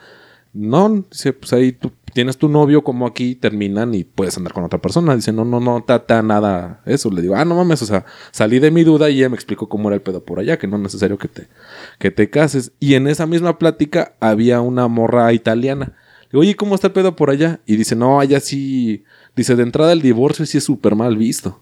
No, dice, pues ahí tú tienes tu novio como aquí, terminan y puedes andar con otra persona. Dice, no, no, no, tata, nada, eso. Le digo, ah, no mames, o sea, salí de mi duda y ella me explicó cómo era el pedo por allá, que no es necesario que te, que te cases. Y en esa misma plática había una morra italiana. Le digo, oye, ¿cómo está el pedo por allá? Y dice, no, allá sí, dice, de entrada el divorcio sí es súper mal visto.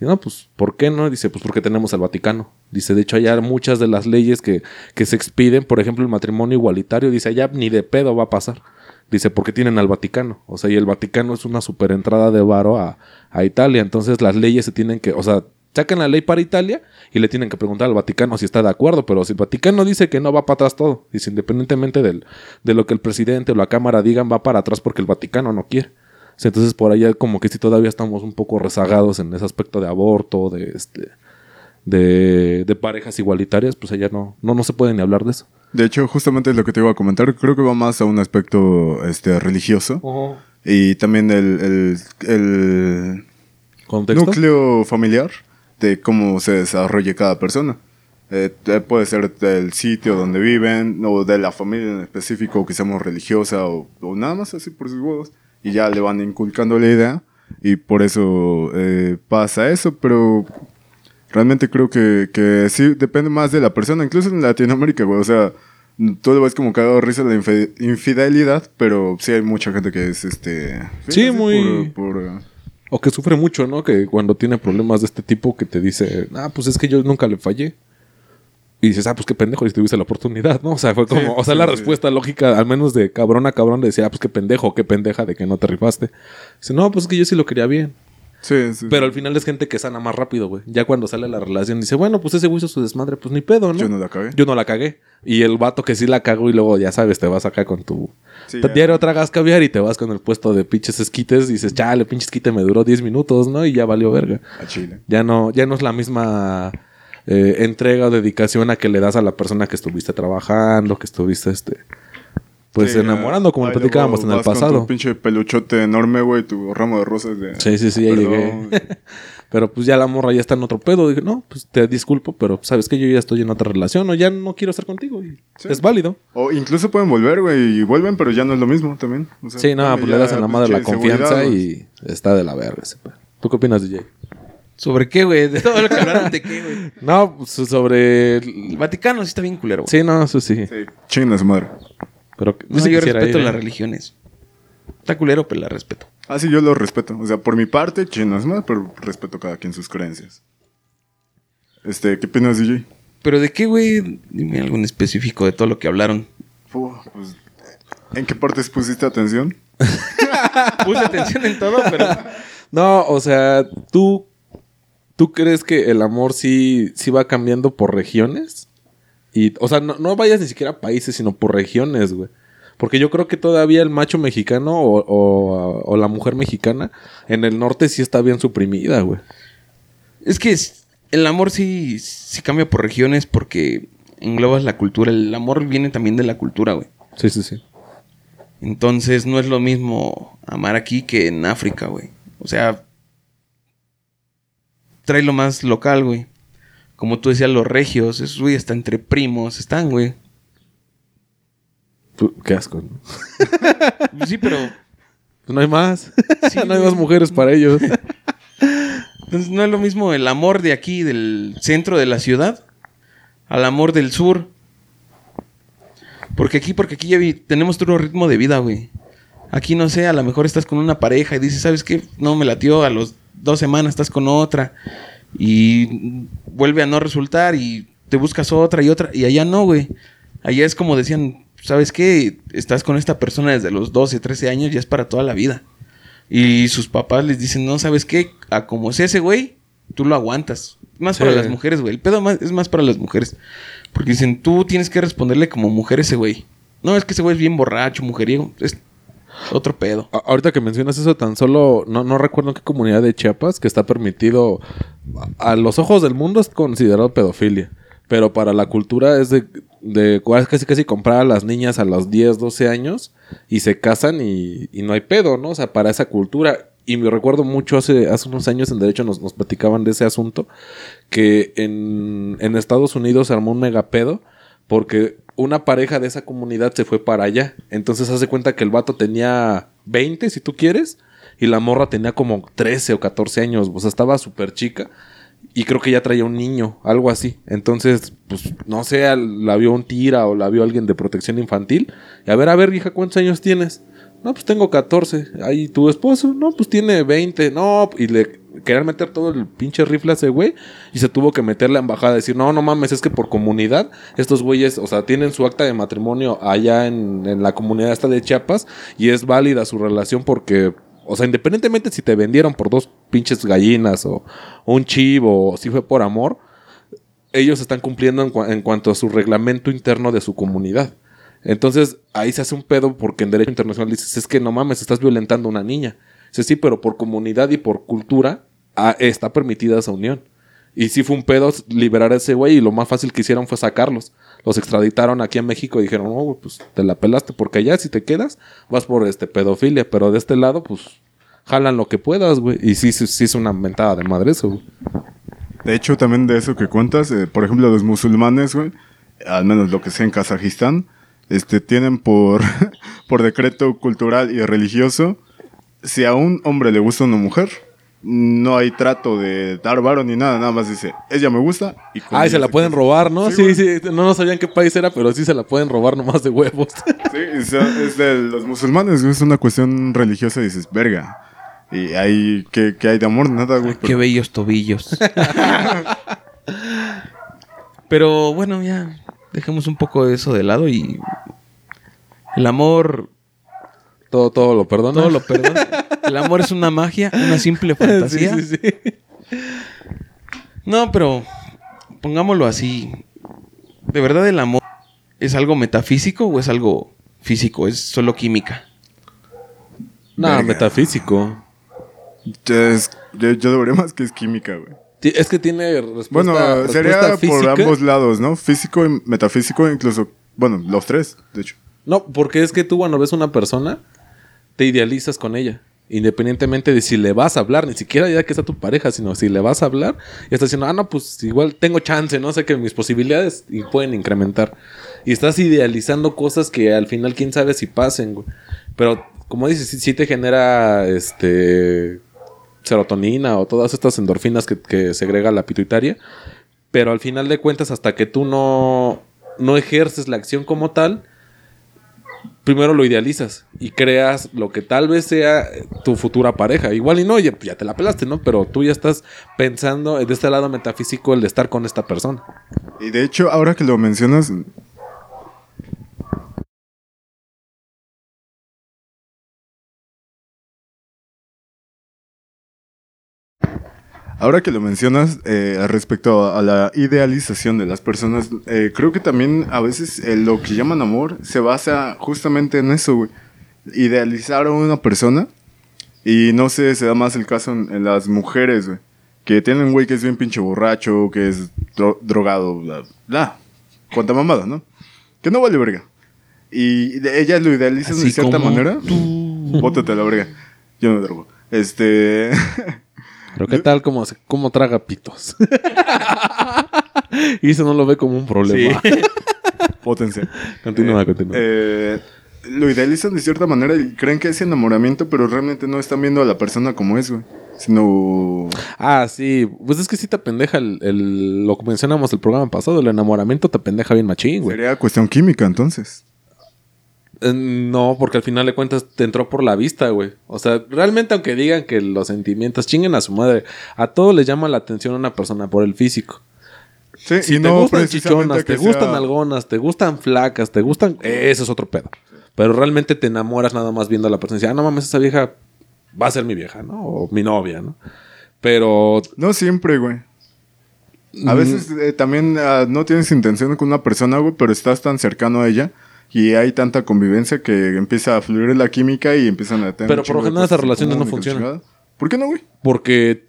Y no, pues, ¿por qué no? Dice, pues porque tenemos al Vaticano. Dice, de hecho, allá muchas de las leyes que, que se expiden, por ejemplo, el matrimonio igualitario, dice, allá ni de pedo va a pasar. Dice, porque tienen al Vaticano. O sea, y el Vaticano es una super entrada de varo a, a Italia. Entonces, las leyes se tienen que, o sea, sacan la ley para Italia y le tienen que preguntar al Vaticano si está de acuerdo, pero si el Vaticano dice que no va para atrás todo, dice independientemente del, de lo que el presidente o la Cámara digan, va para atrás porque el Vaticano no quiere. Entonces por allá como que sí todavía estamos un poco rezagados en ese aspecto de aborto, de este de, de parejas igualitarias, pues allá no, no, no se puede ni hablar de eso. De hecho, justamente es lo que te iba a comentar. Creo que va más a un aspecto este, religioso. Y también el, el, núcleo familiar de cómo se desarrolla cada persona. Eh, puede ser del sitio donde viven, o de la familia en específico, que seamos religiosa, o, o nada más así por sus huevos y ya le van inculcando la idea y por eso eh, pasa eso, pero realmente creo que, que sí depende más de la persona, incluso en Latinoamérica, güey, o sea, todo es como cagado risa la infidelidad, pero sí hay mucha gente que es este... Sí, muy... o que sufre mucho, ¿no? Que cuando tiene problemas de este tipo que te dice, ah, pues es que yo nunca le fallé. Y dices, ah, pues qué pendejo, y tuviste la oportunidad, ¿no? O sea, fue como, o sea, la respuesta lógica, al menos de cabrón a cabrón, decía, ah, pues qué pendejo, qué pendeja de que no te rifaste. Dice, no, pues es que yo sí lo quería bien. Sí, sí. Pero al final es gente que sana más rápido, güey. Ya cuando sale la relación, dice, bueno, pues ese güey hizo su desmadre, pues ni pedo, ¿no? Yo no la cagué. Yo no la cagué. Y el vato que sí la cagó y luego, ya sabes, te vas acá con tu. Sí, te diario tragas caviar y te vas con el puesto de pinches esquites y dices, chale, pinche esquite me duró 10 minutos, ¿no? Y ya valió verga. A Chile. Ya no, ya no es la misma eh, entrega o dedicación a que le das a la persona que estuviste trabajando, que estuviste este pues enamorando, como platicábamos en el pasado. Con tu pinche peluchote enorme, güey, tu ramo de rosas de. Sí, sí, sí, ahí llegué. pero pues ya la morra ya está en otro pedo. Dije, no, pues te disculpo, pero sabes que yo ya estoy en otra relación o ya no quiero estar contigo. Es válido. O incluso pueden volver, güey, y vuelven, pero ya no es lo mismo también. sí, no, pues le das a la madre la confianza y está de la verga ese ¿Tú qué opinas, DJ? ¿Sobre qué, güey? De todo lo que hablaron de qué, güey. No, pues, sobre. El Vaticano sí está bien culero, güey. Sí, no, eso sí. Sí, chinga su madre. Pero no, yo respeto las religiones. Está culero, pero la respeto. Ah, sí, yo lo respeto. O sea, por mi parte, chingas madre, pero respeto cada quien sus creencias. Este, ¿qué opinas, DJ? ¿Pero de qué, güey? Dime algo en específico de todo lo que hablaron. pues, ¿En qué partes pusiste atención? Puse atención en todo, pero... No, o sea, tú ¿Tú crees que el amor sí, sí va cambiando por regiones? Y, o sea, no, vayas ni siquiera a países, sino por regiones, güey. Porque yo creo que todavía el macho mexicano o, la mujer mexicana en el norte sí está bien suprimida, güey. Es que el amor sí, sí cambia por regiones porque englobas la cultura. El amor viene también de la cultura, güey. Sí, sí, sí. Entonces no es lo mismo amar aquí que en África, güey. O sea, trae lo más local, güey. Como tú decías, los regios, esos güey está entre primos, están, güey. Qué asco, ¿no? sí, pero. Pues no hay más. no hay más mujeres para ellos. Entonces, no es lo mismo el amor de aquí, del centro de la ciudad, al amor del sur. Porque aquí, porque aquí ya vi- tenemos otro ritmo de vida, güey. Aquí no sé, a lo mejor estás con una pareja y dices, ¿sabes qué? No me latió, a los dos semanas estás con otra y vuelve a no resultar y te buscas otra y otra y allá no, güey. Allá es como decían, ¿sabes qué? Estás con esta persona desde los 12, 13 años y es para toda la vida. Y sus papás les dicen, no, ¿sabes qué? A como sea ese güey, tú lo aguantas. Más Sí. para las mujeres, güey. El pedo más- es más para las mujeres. Porque dicen, tú tienes que responderle como mujer a ese güey. No, es que ese güey es bien borracho, mujeriego. Es otro pedo. Ahorita que mencionas eso, tan solo no, no recuerdo en qué comunidad de Chiapas que está permitido. A a los ojos del mundo es considerado pedofilia. Pero para la cultura es de, de casi casi comprar a las niñas a los 10, 12 años y se casan y, y no hay pedo, ¿no? O sea, para esa cultura. Y me recuerdo mucho hace, hace unos años en Derecho nos, nos platicaban de ese asunto. Que en, en Estados Unidos se armó un megapedo porque una pareja de esa comunidad se fue para allá. Entonces hace cuenta que el vato tenía 20, si tú quieres, y la morra tenía como 13 o 14 años. O sea, estaba súper chica. Y creo que ya traía un niño, algo así. Entonces, pues, no sé, la vio un tira o la vio alguien de protección infantil. Y a ver, a ver, hija, ¿cuántos años tienes? No, pues tengo 14. Ahí tu esposo, no, pues tiene 20. No, y le querían meter todo el pinche rifle a ese güey. Y se tuvo que meter la embajada a decir, no, no mames, es que por comunidad, estos güeyes, o sea, tienen su acta de matrimonio allá en, en la comunidad esta de Chiapas. Y es válida su relación porque, o sea, independientemente si te vendieron por dos pinches gallinas o, un chivo o si fue por amor, ellos están cumpliendo en, cua- en cuanto a su reglamento interno de su comunidad. Entonces, ahí se hace un pedo porque en derecho internacional dices, es que no mames, estás violentando a una niña. Dice, sí, pero por comunidad y por cultura ah, está permitida esa unión. Y sí fue un pedo liberar a ese güey y lo más fácil que hicieron fue sacarlos. Los extraditaron aquí a México y dijeron, no, güey, pues te la pelaste porque allá si te quedas vas por este pedofilia, pero de este lado pues jalan lo que puedas, güey. Y sí, sí, sí es una mentada de madre eso. De hecho, también de eso que cuentas, eh, por ejemplo, los musulmanes, güey, al menos lo que sea en Kazajistán, este, tienen por, por decreto cultural y religioso, si a un hombre le gusta una mujer, no hay trato de dar varo ni nada, nada más dice, ella me gusta y con Ah, y se la se pueden casa". robar, ¿no? Sí, Sí, sí, no, no sabían qué país era, pero sí se la pueden robar nomás de huevos. Sí, o sea, es de los musulmanes, es una cuestión religiosa y dices, verga. Y ahí, ¿qué, qué hay de amor? Nada, güey. Qué pero- bellos tobillos. Pero bueno, ya dejemos un poco eso de lado y el amor todo, todo lo perdona. todo lo perdona. El amor es una magia, una simple fantasía. Sí, sí, sí. No, pero pongámoslo así. ¿De verdad el amor es algo metafísico o es algo físico? Es solo química. No, Verga. metafísico. Es- yo, yo debería más que es química, güey. Es que tiene respuesta, Bueno, sería por ambos lados, ¿no? Físico y metafísico, incluso, bueno, los tres, de hecho. No, porque es que tú cuando ves una persona, te idealizas con ella. Independientemente de si le vas a hablar, ni siquiera ya que está tu pareja, sino si le vas a hablar, y estás diciendo, ah, no, pues igual tengo chance, no sé que mis posibilidades y pueden incrementar. Y estás idealizando cosas que al final quién sabe si pasen, güey. Pero como dices, sí, sí te genera este serotonina o todas estas endorfinas que, que segrega la pituitaria. Pero al final de cuentas, hasta que tú no, no ejerces la acción como tal, primero lo idealizas y creas lo que tal vez sea tu futura pareja. Igual y no, ya, ya te la pelaste, ¿no? Pero tú ya estás pensando de este lado metafísico el de estar con esta persona. Y de hecho, ahora que lo mencionas, Ahora que lo mencionas eh, respecto a, la idealización de las personas, eh, creo que también a veces eh, lo que llaman amor se basa justamente en eso, güey. Idealizar a una persona y no sé, se da más el caso en, en las mujeres, güey. Que tienen un güey que es bien pinche borracho, que es dro- drogado, bla, bla. Cuánta mamada, ¿no? Que no vale verga. Y de- ellas lo idealizan de Así cierta como manera. Bótate a la verga. Yo no drogo. Este. Pero qué tal como, cómo traga pitos. y eso no lo ve como un problema. Pótense. Continúa, Eh, continúa. eh, lo idealizan de cierta manera y creen que es enamoramiento, pero realmente no están viendo a la persona como es, güey. Sino. Ah, sí. Pues es que sí te pendeja el, el- lo que mencionamos el programa pasado. El enamoramiento te pendeja bien machín, güey. Sería cuestión química, entonces. Eh, No, porque al final de cuentas te entró por la vista, güey. O sea, realmente aunque digan que los sentimientos chinguen a su madre, a todos les llama la atención una persona por el físico. Sí, Si y te no gustan chichonas, te gustan algonas, te gustan flacas, te gustan... Eso es otro pedo. Pero realmente te enamoras nada más viendo a la persona y ah, no mames, esa vieja va a ser mi vieja, ¿no? O mi novia, ¿no? Pero... No siempre, güey. A mm, veces eh, también ah, no tienes intención con una persona, güey, pero estás tan cercano a ella y hay tanta convivencia que empieza a fluir la química y empiezan a tener. Pero por lo general esas relaciones no funcionan. ¿Por qué no, güey? Porque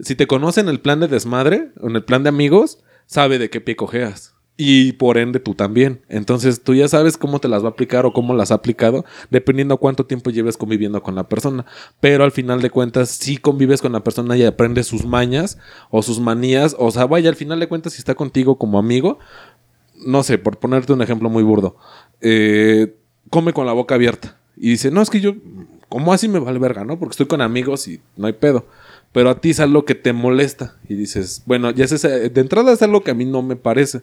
si te conocen el plan de desmadre, o en el plan de amigos, sabe de qué pie cojeas. Y por ende tú también. Entonces tú ya sabes cómo te las va a aplicar o cómo las ha aplicado, dependiendo cuánto tiempo lleves conviviendo con la persona. Pero al final de cuentas, si convives con la persona y aprendes sus mañas o sus manías. O sea, vaya, al final de cuentas, si está contigo como amigo, no sé, por ponerte un ejemplo muy burdo, eh, come con la boca abierta. Y dice, no, es que yo, ¿cómo así me vale verga, no? Porque estoy con amigos y no hay pedo. Pero a ti es algo que te molesta. Y dices, bueno, ya es ese- de entrada es algo que a mí no me parece.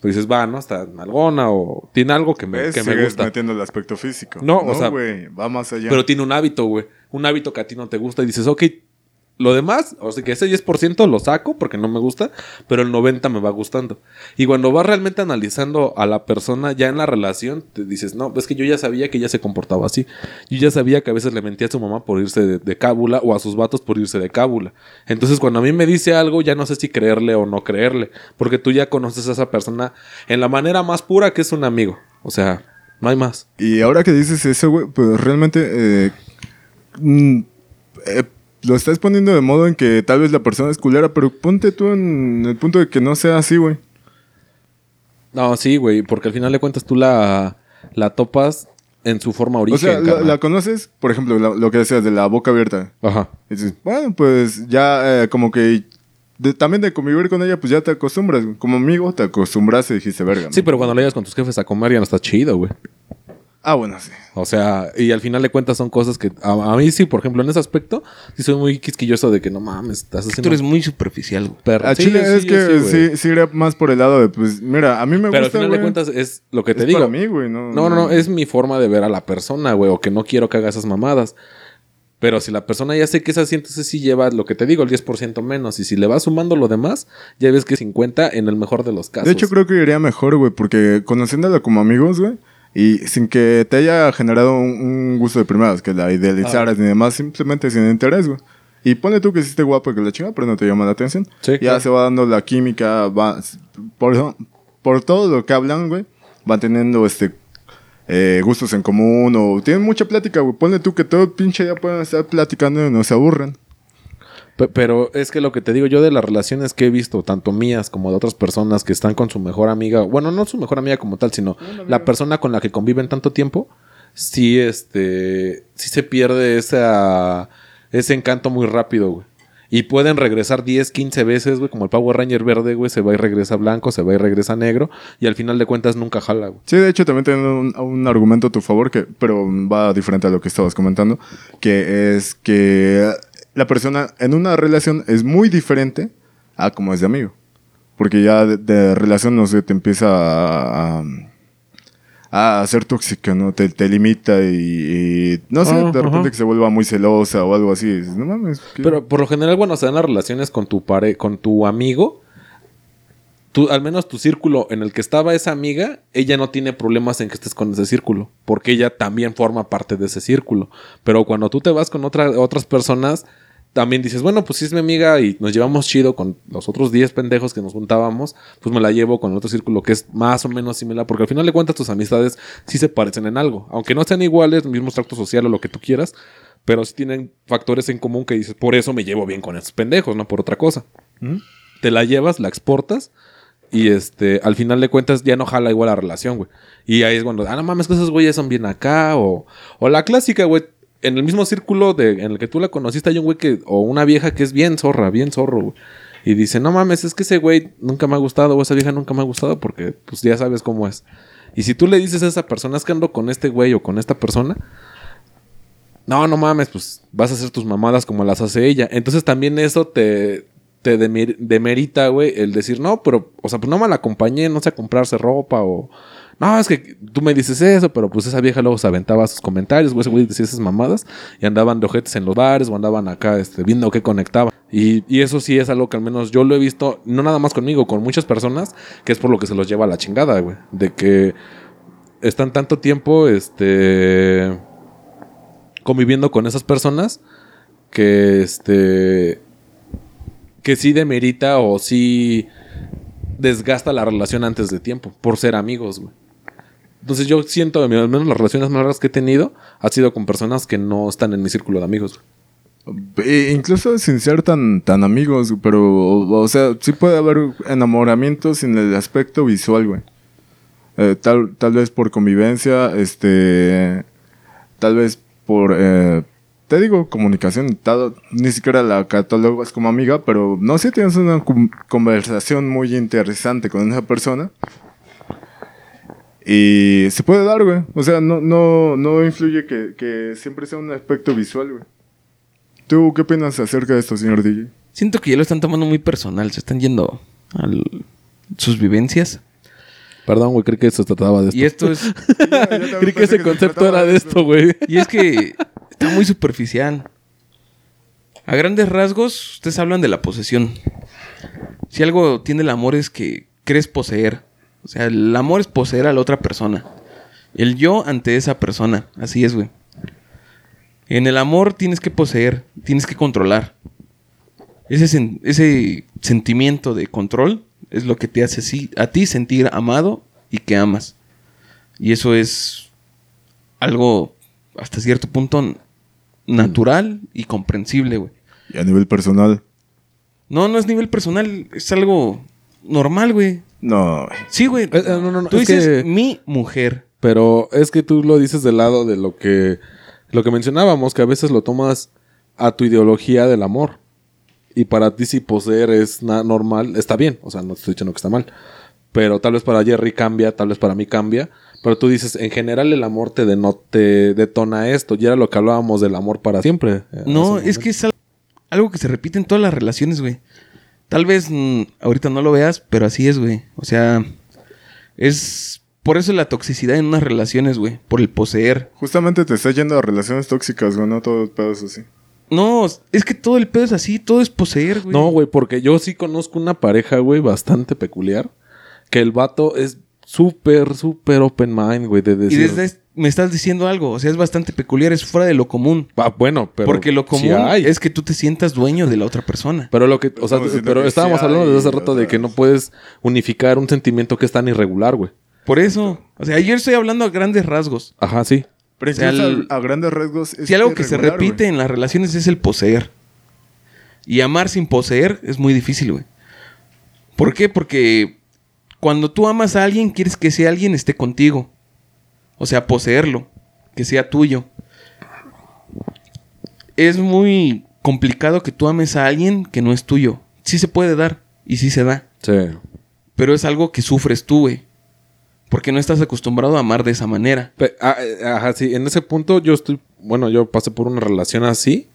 Pero dices, va, ¿no? Está nalgona o tiene algo que me, que me Sigues gusta. metiendo el aspecto físico. No, o sea- güey, va más allá. Pero tiene un hábito, güey. Un hábito que a ti no te gusta. Y dices, ok, lo demás, o sea que ese 10% lo saco porque no me gusta, pero el 90% me va gustando. Y cuando vas realmente analizando a la persona ya en la relación, te dices, no, es que yo ya sabía que ella se comportaba así. Yo ya sabía que a veces le mentía a su mamá por irse de, cábula o a sus vatos por irse de cábula. Entonces cuando a mí me dice algo, ya no sé si creerle o no creerle, porque tú ya conoces a esa persona en la manera más pura que es un amigo. O sea, no hay más. Y ahora que dices eso, güey, pues realmente eh, mm, eh, lo estás poniendo de modo en que tal vez la persona es culera, pero ponte tú en el punto de que no sea así, güey. No, sí, güey, porque al final de cuentas tú la, la topas en su forma origen. O sea, la, conoces, por ejemplo, la- lo que decías de la boca abierta. Ajá. Y dices, bueno, pues ya eh, como que de- también de convivir con ella, pues ya te acostumbras. Como amigo te acostumbras y dijiste, verga. ¿no? Sí, pero cuando le llegas con tus jefes a comer ya no está chido, güey. Ah, bueno, sí. O sea, y al final de cuentas son cosas que a, a mí sí, por ejemplo, en ese aspecto, sí soy muy quisquilloso de que no mames, estás haciendo Tú eres muy superficial, güey. perro. A Sí, Chile sí, es que sí, sí, más por el lado de, pues, mira, a mí me Pero al gusta, final de cuentas es lo que te Es digo. para mí, güey, no- no, no, no, es mi forma de ver a la persona, güey, o que no quiero que haga esas mamadas. Pero si la persona ya sé que es así, entonces sí lleva lo que te digo, el 10% menos. Y si le vas sumando lo demás, ya ves que 50 en el mejor de los casos. De hecho, creo que iría mejor, güey, porque conociéndola como amigos, güey, y sin que te haya generado un, un gusto de primeras, que la idealizaras ni demás, simplemente sin interés, güey. Y ponle tú que esté guapo que la chinga, pero no te llama la atención. Sí, ya claro. se va dando la química, va, por, por todo lo que hablan, güey, van teniendo este eh, gustos en común o tienen mucha plática, güey. Ponle tú que todo pinche día pueden estar platicando y no se aburren. Pe- Pero es que lo que te digo yo de las relaciones que he visto, tanto mías como de otras personas que están con su mejor amiga, bueno, no su mejor amiga como tal, sino la persona con la que conviven tanto tiempo, sí, este, sí se pierde esa, ese encanto muy rápido, güey. Y pueden regresar 10, 15 veces, güey, como el Power Ranger verde, güey, se va y regresa blanco, se va y regresa negro, y al final de cuentas nunca jala, güey. Sí, de hecho también tengo un, un argumento a tu favor, que, pero va diferente a lo que estabas comentando, que es que la persona en una relación es muy diferente a como es de amigo. Porque ya de, de relación, no sé, te empieza a, a, a ser tóxica, ¿no? Te, te limita y, y, no sé, Ah, de repente que se vuelva muy celosa o algo así. dices, no mames. ¿qué?". Pero por lo general, cuando se dan las relaciones con tu pare con tu amigo, tú, al menos tu círculo en el que estaba esa amiga, ella no tiene problemas en que estés con ese círculo, porque ella también forma parte de ese círculo. Pero cuando tú te vas con otra- otras personas, también dices, bueno, pues si es mi amiga y nos llevamos chido con los otros 10 pendejos que nos juntábamos, pues me la llevo con el otro círculo que es más o menos similar, porque al final de cuentas tus amistades sí se parecen en algo, aunque no sean iguales, el mismo tracto social o lo que tú quieras, pero sí tienen factores en común que dices, por eso me llevo bien con esos pendejos, no por otra cosa. ¿Mm? Te la llevas, la exportas y este, al final de cuentas ya no jala igual la relación, güey. Y ahí es cuando, ah, no mames, que esos güeyes son bien acá, o, o la clásica, güey. En el mismo círculo de, en el que tú la conociste hay un güey que, o una vieja que es bien zorra, bien zorro, güey. Y dice, no mames, es que ese güey nunca me ha gustado, o esa vieja nunca me ha gustado, porque pues ya sabes cómo es. Y si tú le dices a esa persona, es que ando con este güey o con esta persona, no, no mames, pues vas a hacer tus mamadas como las hace ella. Entonces también eso te, te demer- demerita, güey, el decir, no, pero, o sea, pues no me la acompañé, no sé, a comprarse ropa o no, es que tú me dices eso, pero pues esa vieja luego se aventaba sus comentarios, güey, ese güey decía esas mamadas y andaban de ojetes en los bares o andaban acá este, viendo qué conectaba. Y, eso sí es algo que al menos yo lo he visto, no nada más conmigo, con muchas personas, que es por lo que se los lleva a la chingada, güey. De que están tanto tiempo, este, conviviendo con esas personas que, este, que sí demerita o sí desgasta la relación antes de tiempo por ser amigos, güey. Entonces yo siento, al menos las relaciones más raras que he tenido ha sido con personas que no están en mi círculo de amigos. E incluso sin ser tan, tan amigos, pero, o, sea, sí puede haber enamoramiento sin el aspecto visual, güey. Eh, tal, tal vez por convivencia, este, tal vez por, eh, te digo, comunicación, tal- ni siquiera la catalogas como amiga, pero no sé, tienes una conversación muy interesante con esa persona. Y se puede dar, güey. O sea, no, no, no influye que, que siempre sea un aspecto visual, güey. ¿Tú qué opinas acerca de esto, señor DJ? Siento que ya lo están tomando muy personal. Se están yendo a sus vivencias. Perdón, güey, creí que se trataba de esto. Y esto es... creí que ese concepto era de esto, güey. Y es que está muy superficial. A grandes rasgos, ustedes hablan de la posesión. Si algo tiene el amor es que crees poseer. O sea, el amor es poseer a la otra persona. El yo ante esa persona. Así es, güey. En el amor tienes que poseer, tienes que controlar. Ese, sen- ese sentimiento de control es lo que te hace así- a ti sentir amado y que amas. Y eso es algo hasta cierto punto natural y comprensible, güey. Y a nivel personal, No, no es nivel personal, es algo normal, güey. No. Sí, güey. Eh, eh, no, no, no, Tú es dices que- mi mujer. Pero es que tú lo dices del lado de lo que lo que mencionábamos, que a veces lo tomas a tu ideología del amor. Y para ti si poseer es normal, está bien, o sea, no te estoy diciendo que está mal. Pero tal vez para Jerry cambia, tal vez para mí cambia. Pero tú dices, en general el amor te, te detona esto. Y era lo que hablábamos del amor para siempre. eh, No, un es que es al- algo que se repite en todas las relaciones, güey. Tal vez mm, ahorita no lo veas, pero así es, güey. O sea, es por eso la toxicidad en unas relaciones, güey. Por el poseer. Justamente te estás yendo a relaciones tóxicas, güey, no todo el pedo es así. No, es que todo el pedo es así, todo es poseer, güey. No, güey, porque yo sí conozco una pareja, güey, bastante peculiar. Que el vato es súper, súper open mind, güey, de Y decir... desde me estás diciendo algo, o sea, es bastante peculiar, es fuera de lo común. Ah, bueno, pero... porque lo común hay. es que tú te sientas dueño de la otra persona. Pero lo que, o sea, No, pero que estábamos sí hablando desde hace rato de que no puedes unificar un sentimiento que es tan irregular, güey. Por eso, o sea, yo estoy hablando a grandes rasgos. Ajá, sí. Pero O sea, incluso el- a, grandes rasgos es Si algo que se repite en las relaciones es el poseer. Y amar sin poseer es muy difícil, güey. ¿Por qué? Porque cuando tú amas a alguien, quieres que ese alguien esté contigo. O sea, poseerlo, que sea tuyo. Es muy complicado que tú ames a alguien que no es tuyo. Sí se puede dar y sí se da. Sí. Pero es algo que sufres tú, güey. Porque no estás acostumbrado a amar de esa manera. Ah, eh, ajá, sí. En ese punto yo estoy... Bueno, yo pasé por una relación así.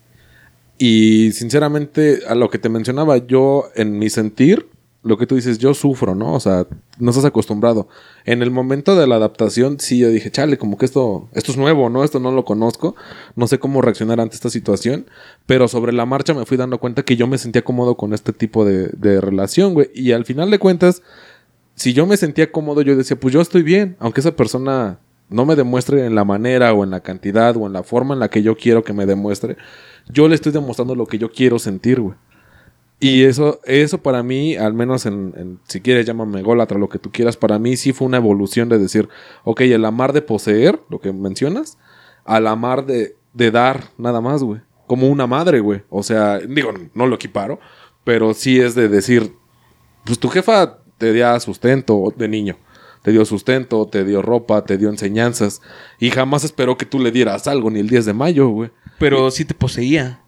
Y sinceramente, a lo que te mencionaba, yo en mi sentir, lo que tú dices, yo sufro, ¿no? O sea, no estás acostumbrado. En el momento de la adaptación, sí, yo dije, chale, como que esto, esto es nuevo, ¿no? Esto no lo conozco. No sé cómo reaccionar ante esta situación. Pero sobre la marcha me fui dando cuenta que yo me sentía cómodo con este tipo de, de relación, güey. Y al final de cuentas, si yo me sentía cómodo, yo decía, pues yo estoy bien, aunque esa persona no me demuestre en la manera o en la cantidad o en la forma en la que yo quiero que me demuestre, yo le estoy demostrando lo que yo quiero sentir, güey. Y eso, eso para mí, al menos en, en- si quieres llámame gólatra, lo que tú quieras, para mí sí fue una evolución de decir, ok, el amar de poseer, lo que mencionas, al amar de, de dar nada más, güey. Como una madre, güey. O sea, digo, no lo equiparo, pero sí es de decir, pues tu jefa te dio sustento de niño. Te dio sustento, te dio ropa, te dio enseñanzas. Y jamás esperó que tú le dieras algo, ni el 10 de mayo, güey. Pero sí te poseía.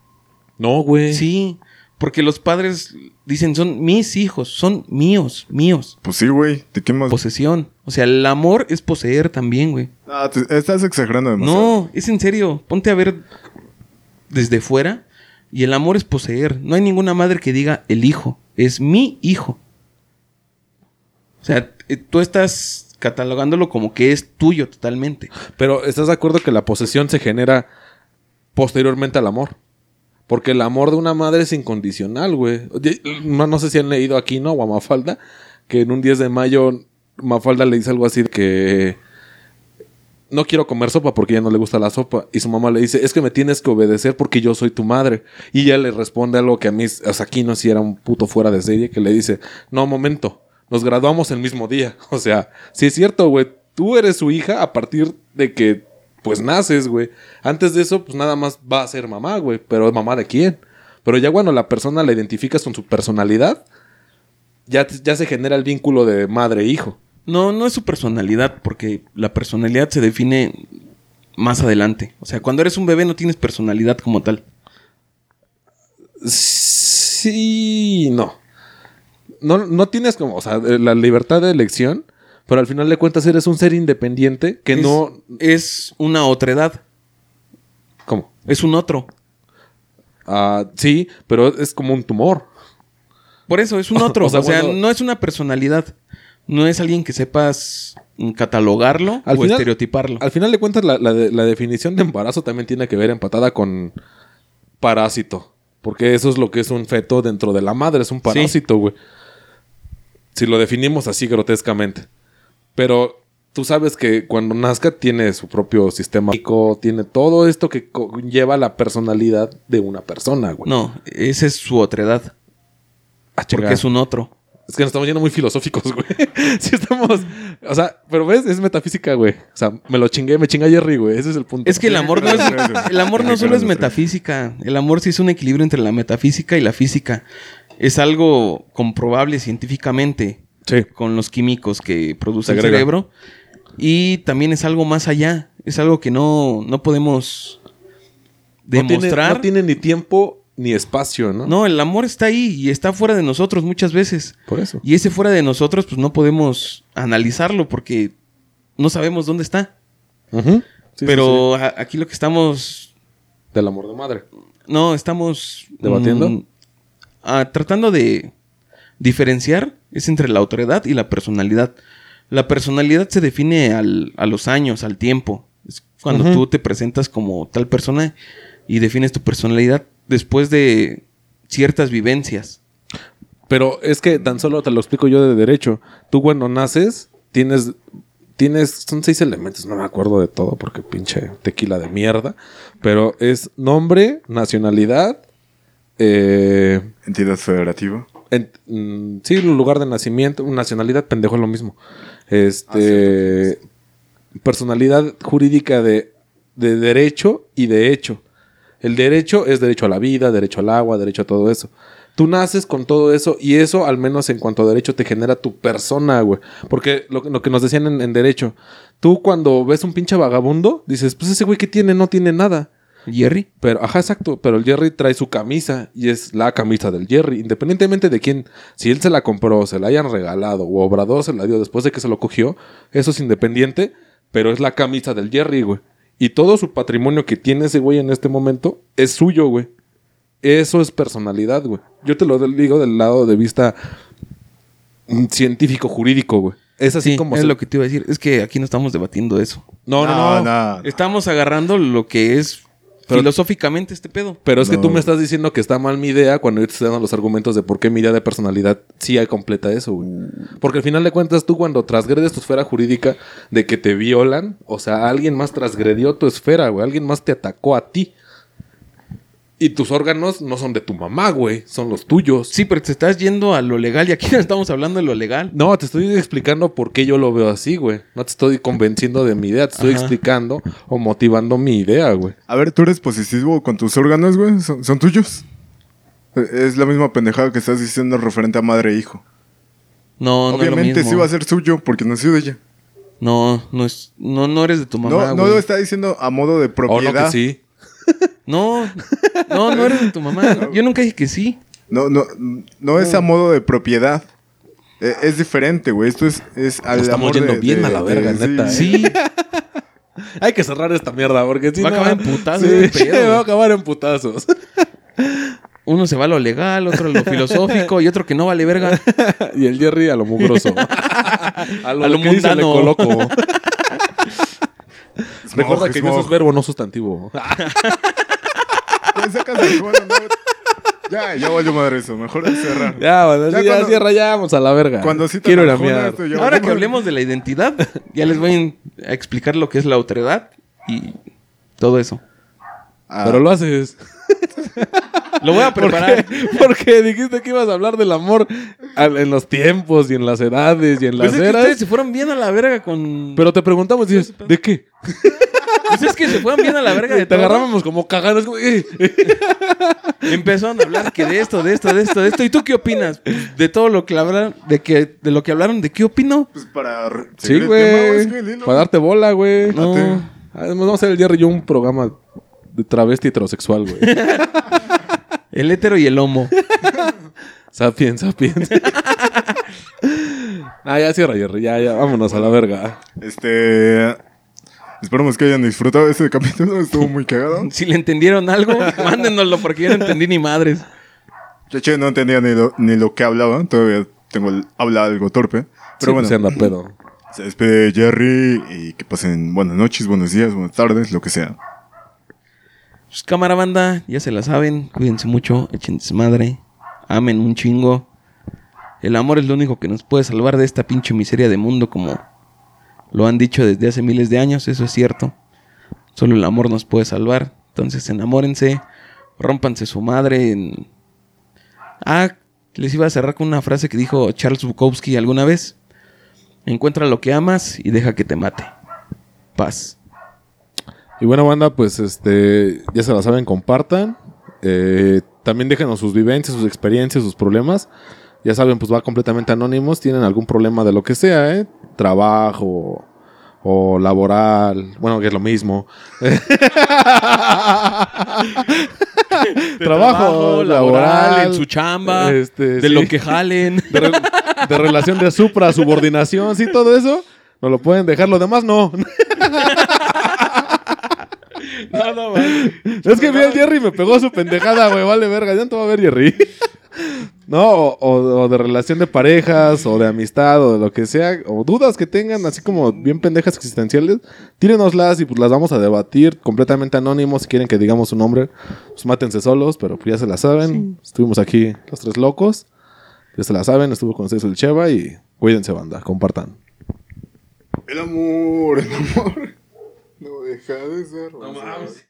No, güey. Sí, porque los padres dicen son mis hijos, son míos, míos. Pues sí, güey. ¿De qué más? Posesión. O sea, el amor es poseer también, güey. Ah, te- estás exagerando demasiado. No, es en serio. Ponte a ver desde fuera y el amor es poseer. No hay ninguna madre que diga el hijo. Es mi hijo. O sea, eh, tú estás catalogándolo como que es tuyo totalmente. Pero ¿estás de acuerdo que la posesión se genera posteriormente al amor? Porque el amor de una madre es incondicional, güey. No, no sé si han leído aquí, ¿no? O a Mafalda, que en un 10 de mayo Mafalda le dice algo así de que no quiero comer sopa porque ya no le gusta la sopa. Y su mamá le dice, es que me tienes que obedecer porque yo soy tu madre. Y ella le responde algo que a mí, o sea, aquí no si era un puto fuera de serie, que le dice, no, momento, nos graduamos el mismo día. O sea, si es cierto, güey, tú eres su hija a partir de que, pues, naces, güey. Antes de eso, pues, nada más va a ser mamá, güey. Pero mamá de quién? Pero ya cuando la persona la identificas con su personalidad, ya, ya se genera el vínculo de madre-hijo. No, no es su personalidad, porque la personalidad se define más adelante. O sea, cuando eres un bebé no tienes personalidad como tal. Sí, no. No, no tienes como, o sea, la libertad de elección, pero al final de cuentas eres un ser independiente que Es- no... Es una otra edad. ¿Cómo? Es un otro. Ah, sí, pero es como un tumor. Por eso, es un otro. O o sea, bueno- no es una personalidad. No es alguien que sepas catalogarlo Al o final- estereotiparlo. Al final de cuentas, la, la definición de embarazo también tiene que ver empatada con parásito. Porque eso es lo que es un feto dentro de la madre, es un parásito, güey. Si lo definimos así grotescamente. Pero tú sabes que cuando nazca tiene su propio sistema, tiene todo esto que lleva la personalidad de una persona, güey. No, esa es su otra edad. Ah, Porque es un otro. Es que nos estamos yendo muy filosóficos, güey. sí estamos... O sea, pero ves, es metafísica, güey. O sea, me lo chingué, me chinga Jerry, güey. Ese es el punto. Es que el amor no es, el amor no solo es metafísica. El amor sí es un equilibrio entre la metafísica y la física. Es algo comprobable científicamente Sí. con los químicos que produce el cerebro. Y también es algo más allá. Es algo que no, no podemos No tiene- demostrar. no tiene ni tiempo ni espacio, ¿no? No, el amor está ahí y está fuera de nosotros muchas veces. Por eso. Y ese fuera de nosotros, pues no podemos analizarlo porque no sabemos dónde está. Sí, Pero sí, aquí lo que estamos. Del amor de madre. No, estamos. ¿Debatiendo? mm, ah, tratando de diferenciar es entre la autoridad y la personalidad. La personalidad se define al- a los años, al tiempo. Es cuando tú te presentas como tal persona y defines tu personalidad después de ciertas vivencias. Pero es que tan solo te lo explico yo de derecho. Tú cuando naces, tienes. Tienes. Son seis elementos, no me acuerdo de todo porque pinche tequila de mierda. Pero es nombre, nacionalidad. Eh, Entidad federativa. En- mm, sí, lugar de nacimiento, nacionalidad, pendejo es lo mismo. Ah, Este. personalidad jurídica de, de derecho y de hecho. El derecho es derecho a la vida, derecho al agua, derecho a todo eso. Tú naces con todo eso y eso, al menos en cuanto a derecho, te genera tu persona, güey. Porque lo, que- lo que nos decían en, en derecho, tú cuando ves un pinche vagabundo, dices, pues ese güey que tiene no tiene nada. Jerry. Pero, ajá, exacto. Pero el Jerry trae su camisa y es la camisa del Jerry. Independientemente de quién, si él se la compró, se la hayan regalado o Obrador se la dio después de que se lo cogió, eso es independiente, pero es la camisa del Jerry, güey. Y todo su patrimonio que tiene ese güey en este momento es suyo, güey. Eso es personalidad, güey. Yo te lo digo del lado de vista mm, científico, jurídico, güey. Es así Sí, como... es se- lo que te iba a decir. Es que aquí no estamos debatiendo eso. No, no, no. no. Estamos agarrando lo que es Pero- filosóficamente este pedo. Pero es que tú me estás diciendo que está mal mi idea cuando yo te estoy dando los argumentos de por qué mi idea de personalidad sí hay completa eso, güey. Porque al final de cuentas tú cuando transgredes tu esfera jurídica de que te violan, o sea, alguien más transgredió tu esfera, güey. Alguien más te atacó a ti. Y tus órganos no son de tu mamá, güey. Son los tuyos. Sí, pero te estás yendo a lo legal y aquí no estamos hablando de lo legal. No, te estoy explicando por qué yo lo veo así, güey. No te estoy convenciendo de mi idea. Te estoy Ajá. explicando o motivando mi idea, güey. A ver, ¿tú eres posesivo con tus órganos, güey? ¿Son, son tuyos? Es la misma pendejada que estás diciendo referente a madre e hijo. No, no es lo Obviamente mismo. sí va a ser suyo porque nació de ella. No, no es, no, no eres de tu mamá, no, no güey. lo está diciendo a modo de O no propiedad. que sí. No, no, no eres de tu mamá. Yo nunca dije que sí. No, no, no es a modo de propiedad. Eh, es diferente, güey. Esto es, es al estamos amor yendo de- bien de- a la verga, de- neta, ¿eh? Sí, Hay que cerrar esta mierda porque si Va a no- acabar en putazos, Sí, el pedo. va a acabar en putazos. uno se va a lo legal, otro a lo filosófico y otro que no vale verga. y el Jerry a lo mugroso. a lo, A lo que dice le mundano. coloco. Recuerda Smog, que smog. eso es verbo, no sustantivo. Ya sacas el bueno, no. Ya, ya valió madre eso. Mejor cerrar. ya, bueno, Ya ya cuando- cierra, ya vamos a la verga. Cuando sí te Quiero ir a esto ya Ahora valió que hablemos de la identidad, ya les voy a explicar lo que es la autoridad y todo eso. Ah, Pero lo haces. Lo voy a ¿Por preparar. Porque dijiste que ibas a hablar del amor al- en los tiempos y en las edades y en las Pues es que eras. ustedes se fueron bien a la verga con... Pero te preguntamos dices, ¿de qué? Pues es que se fueron bien a la verga de Te todo. agarrábamos como cagados. Como, eh, Empezaron a hablar que de esto, de esto, de esto, de esto. ¿Y tú qué opinas? De todo lo que hablaron, de que, de lo que hablaron, ¿de qué opino? Pues para. re- Sí, seguir el tema, güey. es que el hilo- Para darte bola, güey. No. Además, vamos a hacer el Jerry y yo un programa travesti heterosexual, güey. El hétero y el homo. Sapiens, sapiens. ah, ya cierra, Jerry. Ya, ya, vámonos a la verga. Este. Esperamos que hayan disfrutado este capítulo. Estuvo muy cagado. Si le entendieron algo, mándenoslo porque yo no entendí ni madres. Cheche no entendía ni lo, ni lo que hablaba. Todavía tengo el habla algo torpe. Pero Sí, bueno, pues, anda pedo. se despide Jerry y que pasen buenas noches, buenos días, buenas tardes, lo que sea. Pues cámara banda, ya se la saben. Cuídense mucho, echen desmadre. Amen un chingo. El amor es lo único que nos puede salvar de esta pinche miseria de mundo como lo han dicho desde hace miles de años, eso es cierto. Solo el amor nos puede salvar. Entonces enamórense, rómpanse su madre. Ah, les iba a cerrar con una frase que dijo Charles Bukowski alguna vez. Encuentra lo que amas y deja que te mate. Paz. Y bueno, banda, pues este, ya se la saben, compartan. Eh, también déjenos sus vivencias, sus experiencias, sus problemas. Ya saben, pues va completamente anónimos. Tienen algún problema de lo que sea, ¿eh? Trabajo o laboral. Bueno, que es lo mismo. trabajo, laboral, en su chamba, este, de sí. lo que jalen. de, re- de relación de supra, subordinación, sí, todo eso. No lo pueden dejar, lo demás no. No, no, man. Es que vi al Jerry y me pegó su pendejada, güey. Vale, verga. Ya no te va a ver, Jerry. No, o, o- o de relación de parejas, o de amistad, o de lo que sea, o dudas que tengan, así como bien pendejas existenciales, tírenoslas y pues las vamos a debatir completamente anónimos. Si quieren que digamos su nombre, pues mátense solos, pero pues ya se la saben. Estuvimos aquí los tres locos. Ya se la saben, estuvo con ustedes el Cheva y cuídense, banda. Compartan. El amor, el amor. No deja de ser.